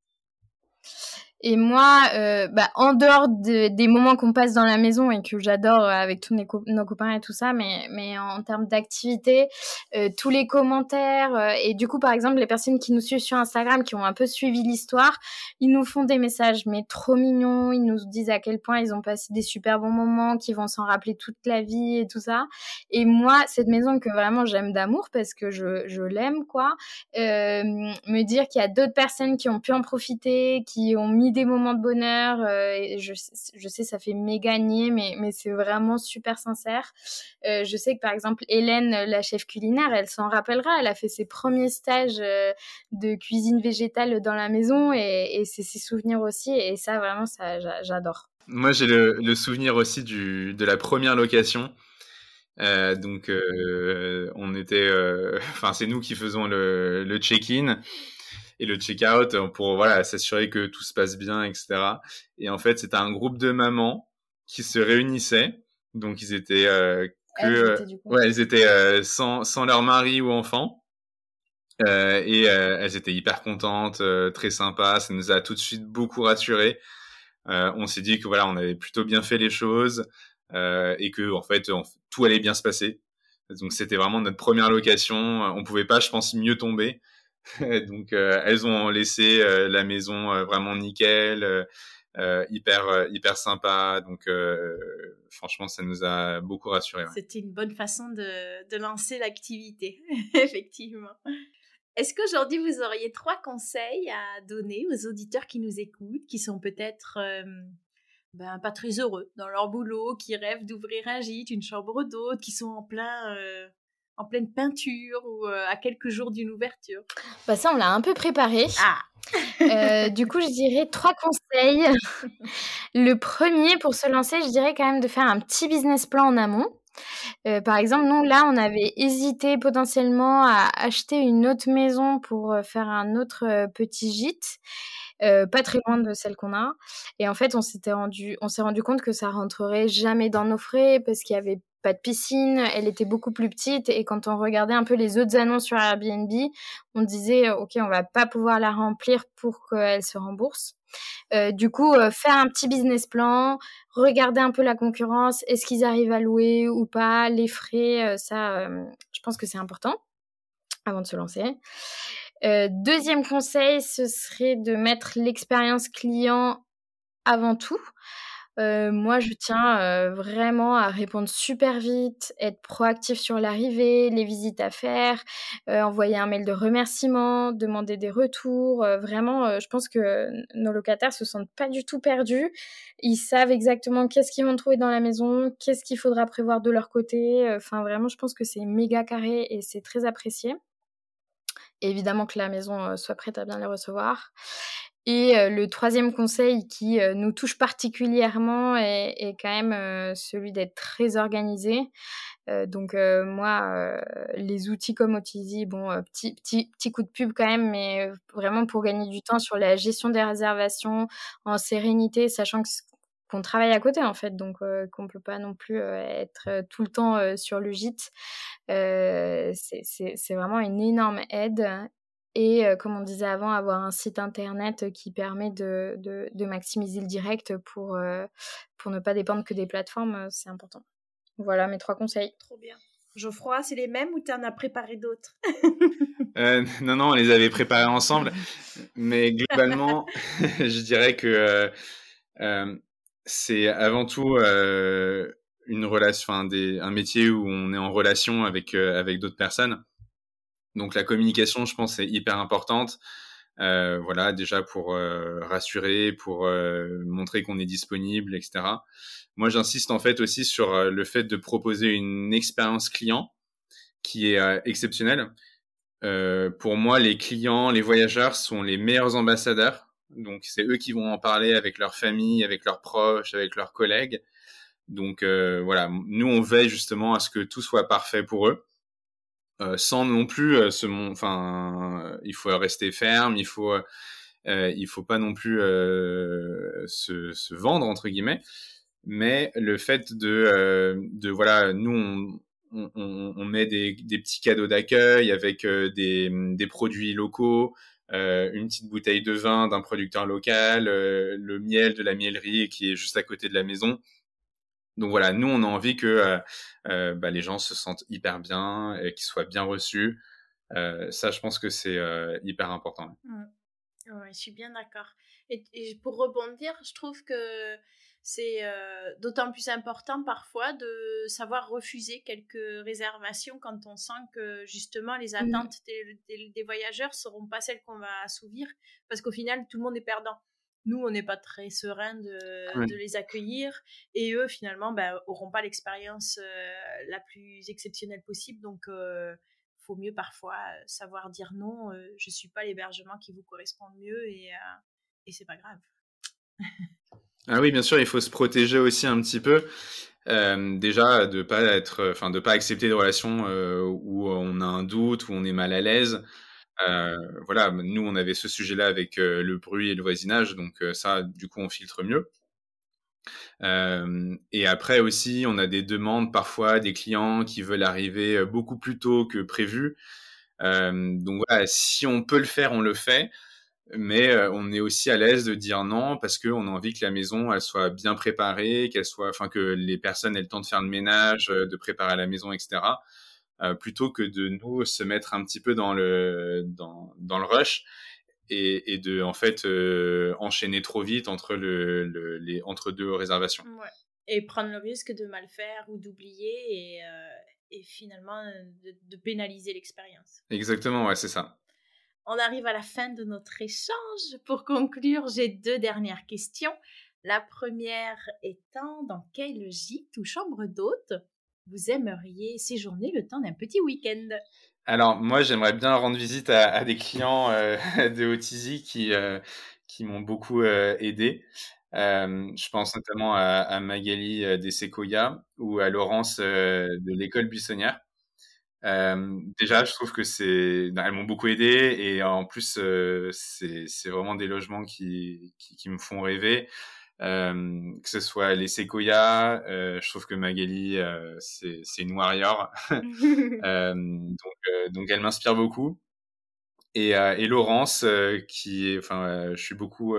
Et moi, euh, bah, en dehors de, des moments qu'on passe dans la maison et que j'adore euh, avec tous nos, copains et tout ça, mais, mais en termes d'activité, euh, tous les commentaires euh, et du coup, par exemple, les personnes qui nous suivent sur Instagram, qui ont un peu suivi l'histoire, ils nous font des messages mais trop mignons. Ils nous disent à quel point ils ont passé des super bons moments, qu'ils vont s'en rappeler toute la vie et tout ça. Et moi, cette maison que vraiment j'aime d'amour parce que je, je l'aime, quoi. me dire qu'il y a d'autres personnes qui ont pu en profiter, qui ont mis des moments de bonheur. Euh, je, sais, ça fait méga nier, mais, c'est vraiment super sincère. Euh, je sais que par exemple, Hélène, la chef culinaire, elle s'en rappellera. Elle a fait ses premiers stages euh, de cuisine végétale dans la maison et, c'est ses souvenirs aussi. Et ça, vraiment, j'adore. Moi, j'ai le, souvenir aussi de la première location. Euh, donc, on était, enfin, c'est nous qui faisons le check-in et le check-out euh, pour voilà s'assurer que tout se passe bien, etc. Et en fait, c'était un groupe de mamans qui se réunissaient. Donc, ils étaient euh, que elles étaient, ouais, elles étaient euh, sans, sans leur mari ou enfant. Euh, et elles étaient hyper contentes, très sympas. Ça nous a tout de suite beaucoup rassurés. on s'est dit que voilà, on avait plutôt bien fait les choses et que en fait, tout allait bien se passer. Donc c'était vraiment notre première location. On pouvait pas, je pense, mieux tomber. donc euh, elles ont laissé euh, la maison euh, vraiment nickel, hyper hyper sympa. Donc franchement, ça nous a beaucoup rassurés. C'était une bonne façon de, lancer l'activité, effectivement. Est-ce qu'aujourd'hui, vous auriez trois conseils à donner aux auditeurs qui nous écoutent, qui sont peut-être ben, pas très heureux dans leur boulot, qui rêvent d'ouvrir un gîte, une chambre d'hôte, qui sont en plein en pleine peinture ou euh, à quelques jours d'une ouverture Bah ça, on l'a un peu préparé. Ah. Euh, du coup, je dirais trois conseils. Le premier, pour se lancer, je dirais quand même de faire un petit business plan en amont. Euh, par exemple, nous, là, on avait hésité potentiellement à acheter une autre maison pour faire un autre petit gîte. pas très loin de celle qu'on a. Et en fait, on s'était rendu, on s'est rendu compte que ça rentrerait jamais dans nos frais parce qu'il y avait pas de piscine, elle était beaucoup plus petite et quand on regardait un peu les autres annonces sur Airbnb, on disait ok on va pas pouvoir la remplir pour qu'elle se rembourse. Euh, du coup, euh, faire un petit business plan, regarder un peu la concurrence, est-ce qu'ils arrivent à louer ou pas, les frais, euh, ça, je pense que c'est important avant de se lancer. deuxième conseil, ce serait de mettre l'expérience client avant tout. Euh, moi, je tiens euh, vraiment à répondre super vite, être proactif sur l'arrivée, les visites à faire, euh, envoyer un mail de remerciement, demander des retours. vraiment, je pense que nos locataires se sentent pas du tout perdus. Ils savent exactement qu'est-ce qu'ils vont trouver dans la maison, qu'est-ce qu'il faudra prévoir de leur côté. Enfin, vraiment, je pense que c'est méga carré et c'est très apprécié. évidemment que la maison soit prête à bien les recevoir. Et euh, le troisième conseil qui euh, nous touche particulièrement est, quand même euh, celui d'être très organisé. donc moi, les outils comme Otizi, bon, petit, petit, petit coup de pub quand même, mais vraiment pour gagner du temps sur la gestion des réservations en sérénité, sachant qu'on travaille à côté en fait, donc qu'on peut pas non plus être tout le temps sur le gîte. C'est vraiment une énorme aide et comme on disait avant, avoir un site internet qui permet de, de, maximiser le direct pour, pour ne pas dépendre que des plateformes, c'est important. Voilà mes trois conseils. Trop bien. Geoffroy, c'est les mêmes ou tu en as préparé d'autres? Euh, Non, non, on les avait préparés ensemble. Mais globalement, je dirais que c'est avant tout une relation, un métier où on est en relation avec avec d'autres personnes. Donc la communication, je pense, est hyper importante. Euh, voilà, déjà pour euh, rassurer, pour euh, montrer qu'on est disponible, etc. Moi, j'insiste en fait aussi sur le fait de proposer une expérience client qui est exceptionnelle. pour moi, les clients, les voyageurs sont les meilleurs ambassadeurs. Donc, c'est eux qui vont en parler avec leur famille, avec leurs proches, avec leurs collègues. Donc, voilà, nous, on veille justement à ce que tout soit parfait pour eux. Euh, sans non plus euh, se enfin il faut rester ferme il faut euh, il faut pas non plus se, se, vendre entre guillemets. Mais le fait de de voilà nous on, on, on met des, des, petits cadeaux d'accueil avec des, des produits locaux une petite bouteille de vin d'un producteur local le miel de la miellerie qui est juste à côté de la maison donc voilà, nous on a envie que euh, euh, bah, les gens se sentent hyper bien et qu'ils soient bien reçus. Euh, ça, je pense que c'est hyper important. Mmh. je suis bien d'accord. Et, pour rebondir, je trouve que c'est d'autant plus important parfois de savoir refuser quelques réservations quand on sent que justement les mmh. attentes des, des, des voyageurs seront pas celles qu'on va assouvir parce qu'au final tout le monde est perdant nous, on n'est pas très serein de, les accueillir et eux, finalement, ben, auront pas l'expérience euh, la plus exceptionnelle possible. Donc, il euh, faut mieux parfois savoir dire non, euh, je suis pas l'hébergement qui vous correspond mieux et, et c'est pas grave. ah oui, bien sûr, il faut se protéger aussi un petit peu. déjà de pas être, enfin de pas accepter des relations où on a un doute, où on est mal à l'aise. Euh, voilà, nous on avait ce sujet-là avec euh, le bruit et le voisinage, donc euh, ça, du coup, on filtre mieux. et après aussi, on a des demandes parfois des clients qui veulent arriver beaucoup plus tôt que prévu. donc voilà, si on peut le faire, on le fait mais on est aussi à l'aise de dire non parce qu'on a envie que la maison elle soit bien préparée, qu'elle soit, enfin que les personnes aient le temps de faire le ménage, de préparer la maison, etc. Euh, plutôt que de nous se mettre un petit peu dans le dans, dans le rush et, et de en fait euh, enchaîner trop vite entre le, les entre deux réservations. Ouais. Et prendre le risque de mal faire ou d'oublier et, euh, et finalement de, de pénaliser l'expérience. Exactement, ouais, c'est ça. On arrive à la fin de notre échange. Pour conclure, j'ai deux dernières questions. La première étant dans quel gîte ou chambre d'hôte vous aimeriez séjourner le temps d'un petit week-end? Alors, moi, j'aimerais bien rendre visite à, des clients euh, de Otizi qui, euh, qui m'ont beaucoup euh, aidé. je pense notamment à, Magali des Sequoia ou à Laurence de l'école buissonnière. déjà, je trouve que c'est, elles m'ont beaucoup aidé et en plus, c'est vraiment des logements qui, qui, me font rêver. Euh, que ce soit les Sequoia, euh, je trouve que Magali, euh, c'est une warrior. euh, donc, donc, elle m'inspire beaucoup. Et, et Laurence, qui est, enfin, je suis beaucoup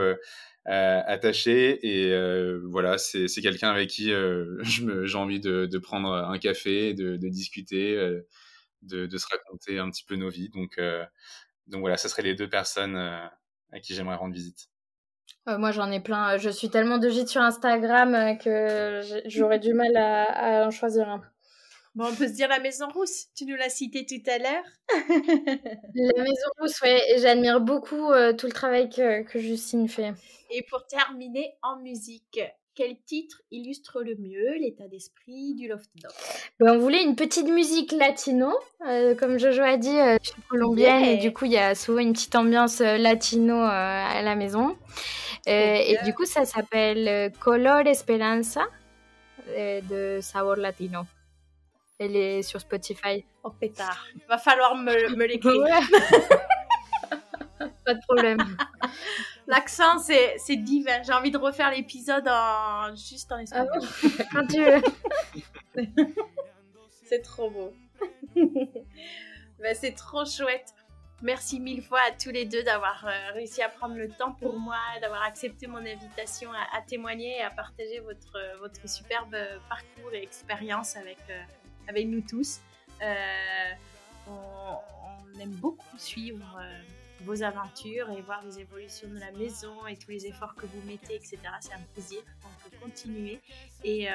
attaché et voilà, c'est quelqu'un avec qui j'ai envie de, de, prendre un café, de, de discuter, de, de, se raconter un petit peu nos vies. Donc, donc voilà, ce seraient les deux personnes à qui j'aimerais rendre visite. Euh, moi, j'en ai plein. Je suis tellement de gîtes sur Instagram euh, que j'aurais du mal à, en choisir un. Bon, on peut se dire la Maison Rousse. Tu nous l'as cité tout à l'heure. la Maison Rousse, oui. J'admire beaucoup euh, tout le travail que, que Justine fait. Et pour terminer en musique, quel titre illustre le mieux l'état d'esprit du Loft Dog ben, On voulait une petite musique latino. Euh, comme Jojo a dit, euh, je suis colombienne et du coup, il y a souvent une petite ambiance euh, latino à la maison. et du coup, ça s'appelle Color Esperanza de Sabor Latino. Elle est sur Spotify. Oh pétard, va falloir me, me l'écrire. Pas de problème. L'accent, c'est, c'est divin. J'ai envie de refaire l'épisode en... juste en ah espagnol. Quand tu veux. c'est trop beau. ben, c'est trop chouette. Merci mille fois à tous les deux d'avoir euh, réussi à prendre le temps pour moi, d'avoir accepté mon invitation à, témoigner et à partager votre, votre superbe parcours et expérience avec, euh, avec nous tous. Euh, on, aime beaucoup suivre vos aventures et voir les évolutions de la maison et tous les efforts que vous mettez, etc. C'est un plaisir. Donc, continuer. Et, euh,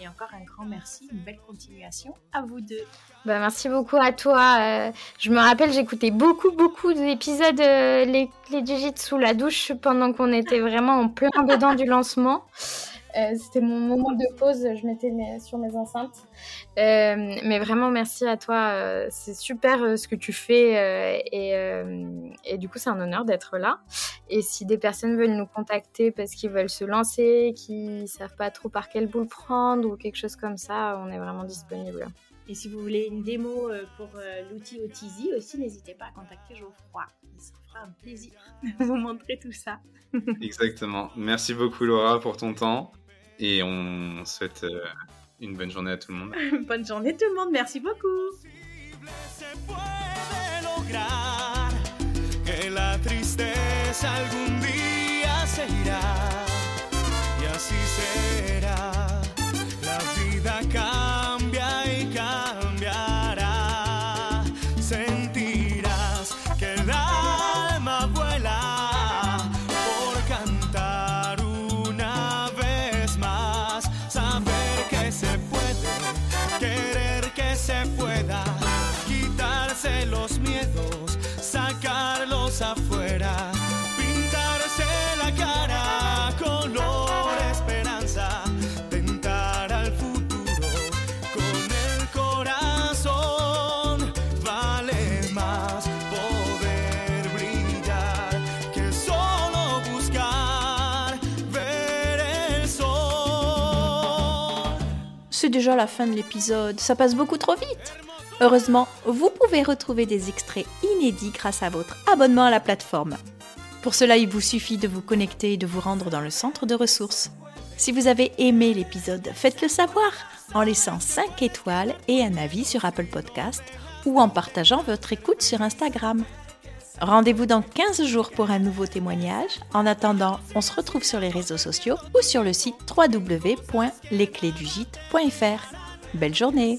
et, encore un grand merci, une belle continuation à vous deux. Bah, merci beaucoup à toi. Euh, je me rappelle, j'écoutais beaucoup, beaucoup d'épisodes euh, les clés du gîte sous la douche pendant qu'on était vraiment en plein dedans du lancement. Euh, c'était mon moment de pause, je m'étais sur mes enceintes. Euh, mais vraiment, merci à toi. Euh, c'est super ce que tu fais et, et, du coup, c'est un honneur d'être là. Et si des personnes veulent nous contacter parce qu'ils veulent se lancer, qui savent pas trop par quelle boule prendre ou quelque chose comme ça, on est vraiment disponible. Et si vous voulez une démo pour l'outil Otizi aussi, n'hésitez pas à contacter Geoffroy. Il se fera un plaisir de vous montrer tout ça. Exactement. Merci beaucoup Laura pour ton temps. Et on souhaite euh, une bonne journée à tout le monde. bonne journée tout le monde, merci beaucoup. Que la tristeza algún día se irá y así será. La vida cambia C'est déjà la fin de l'épisode, ça passe beaucoup trop vite. Heureusement, vous pouvez retrouver des extraits inédits grâce à votre abonnement à la plateforme. Pour cela, il vous suffit de vous connecter et de vous rendre dans le centre de ressources. Si vous avez aimé l'épisode, faites-le savoir en laissant 5 étoiles et un avis sur Apple Podcast ou en partageant votre écoute sur Instagram. Rendez-vous dans 15 jours pour un nouveau témoignage. En attendant, on se retrouve sur les réseaux sociaux ou sur le site www.lesclésdugite.fr. Belle journée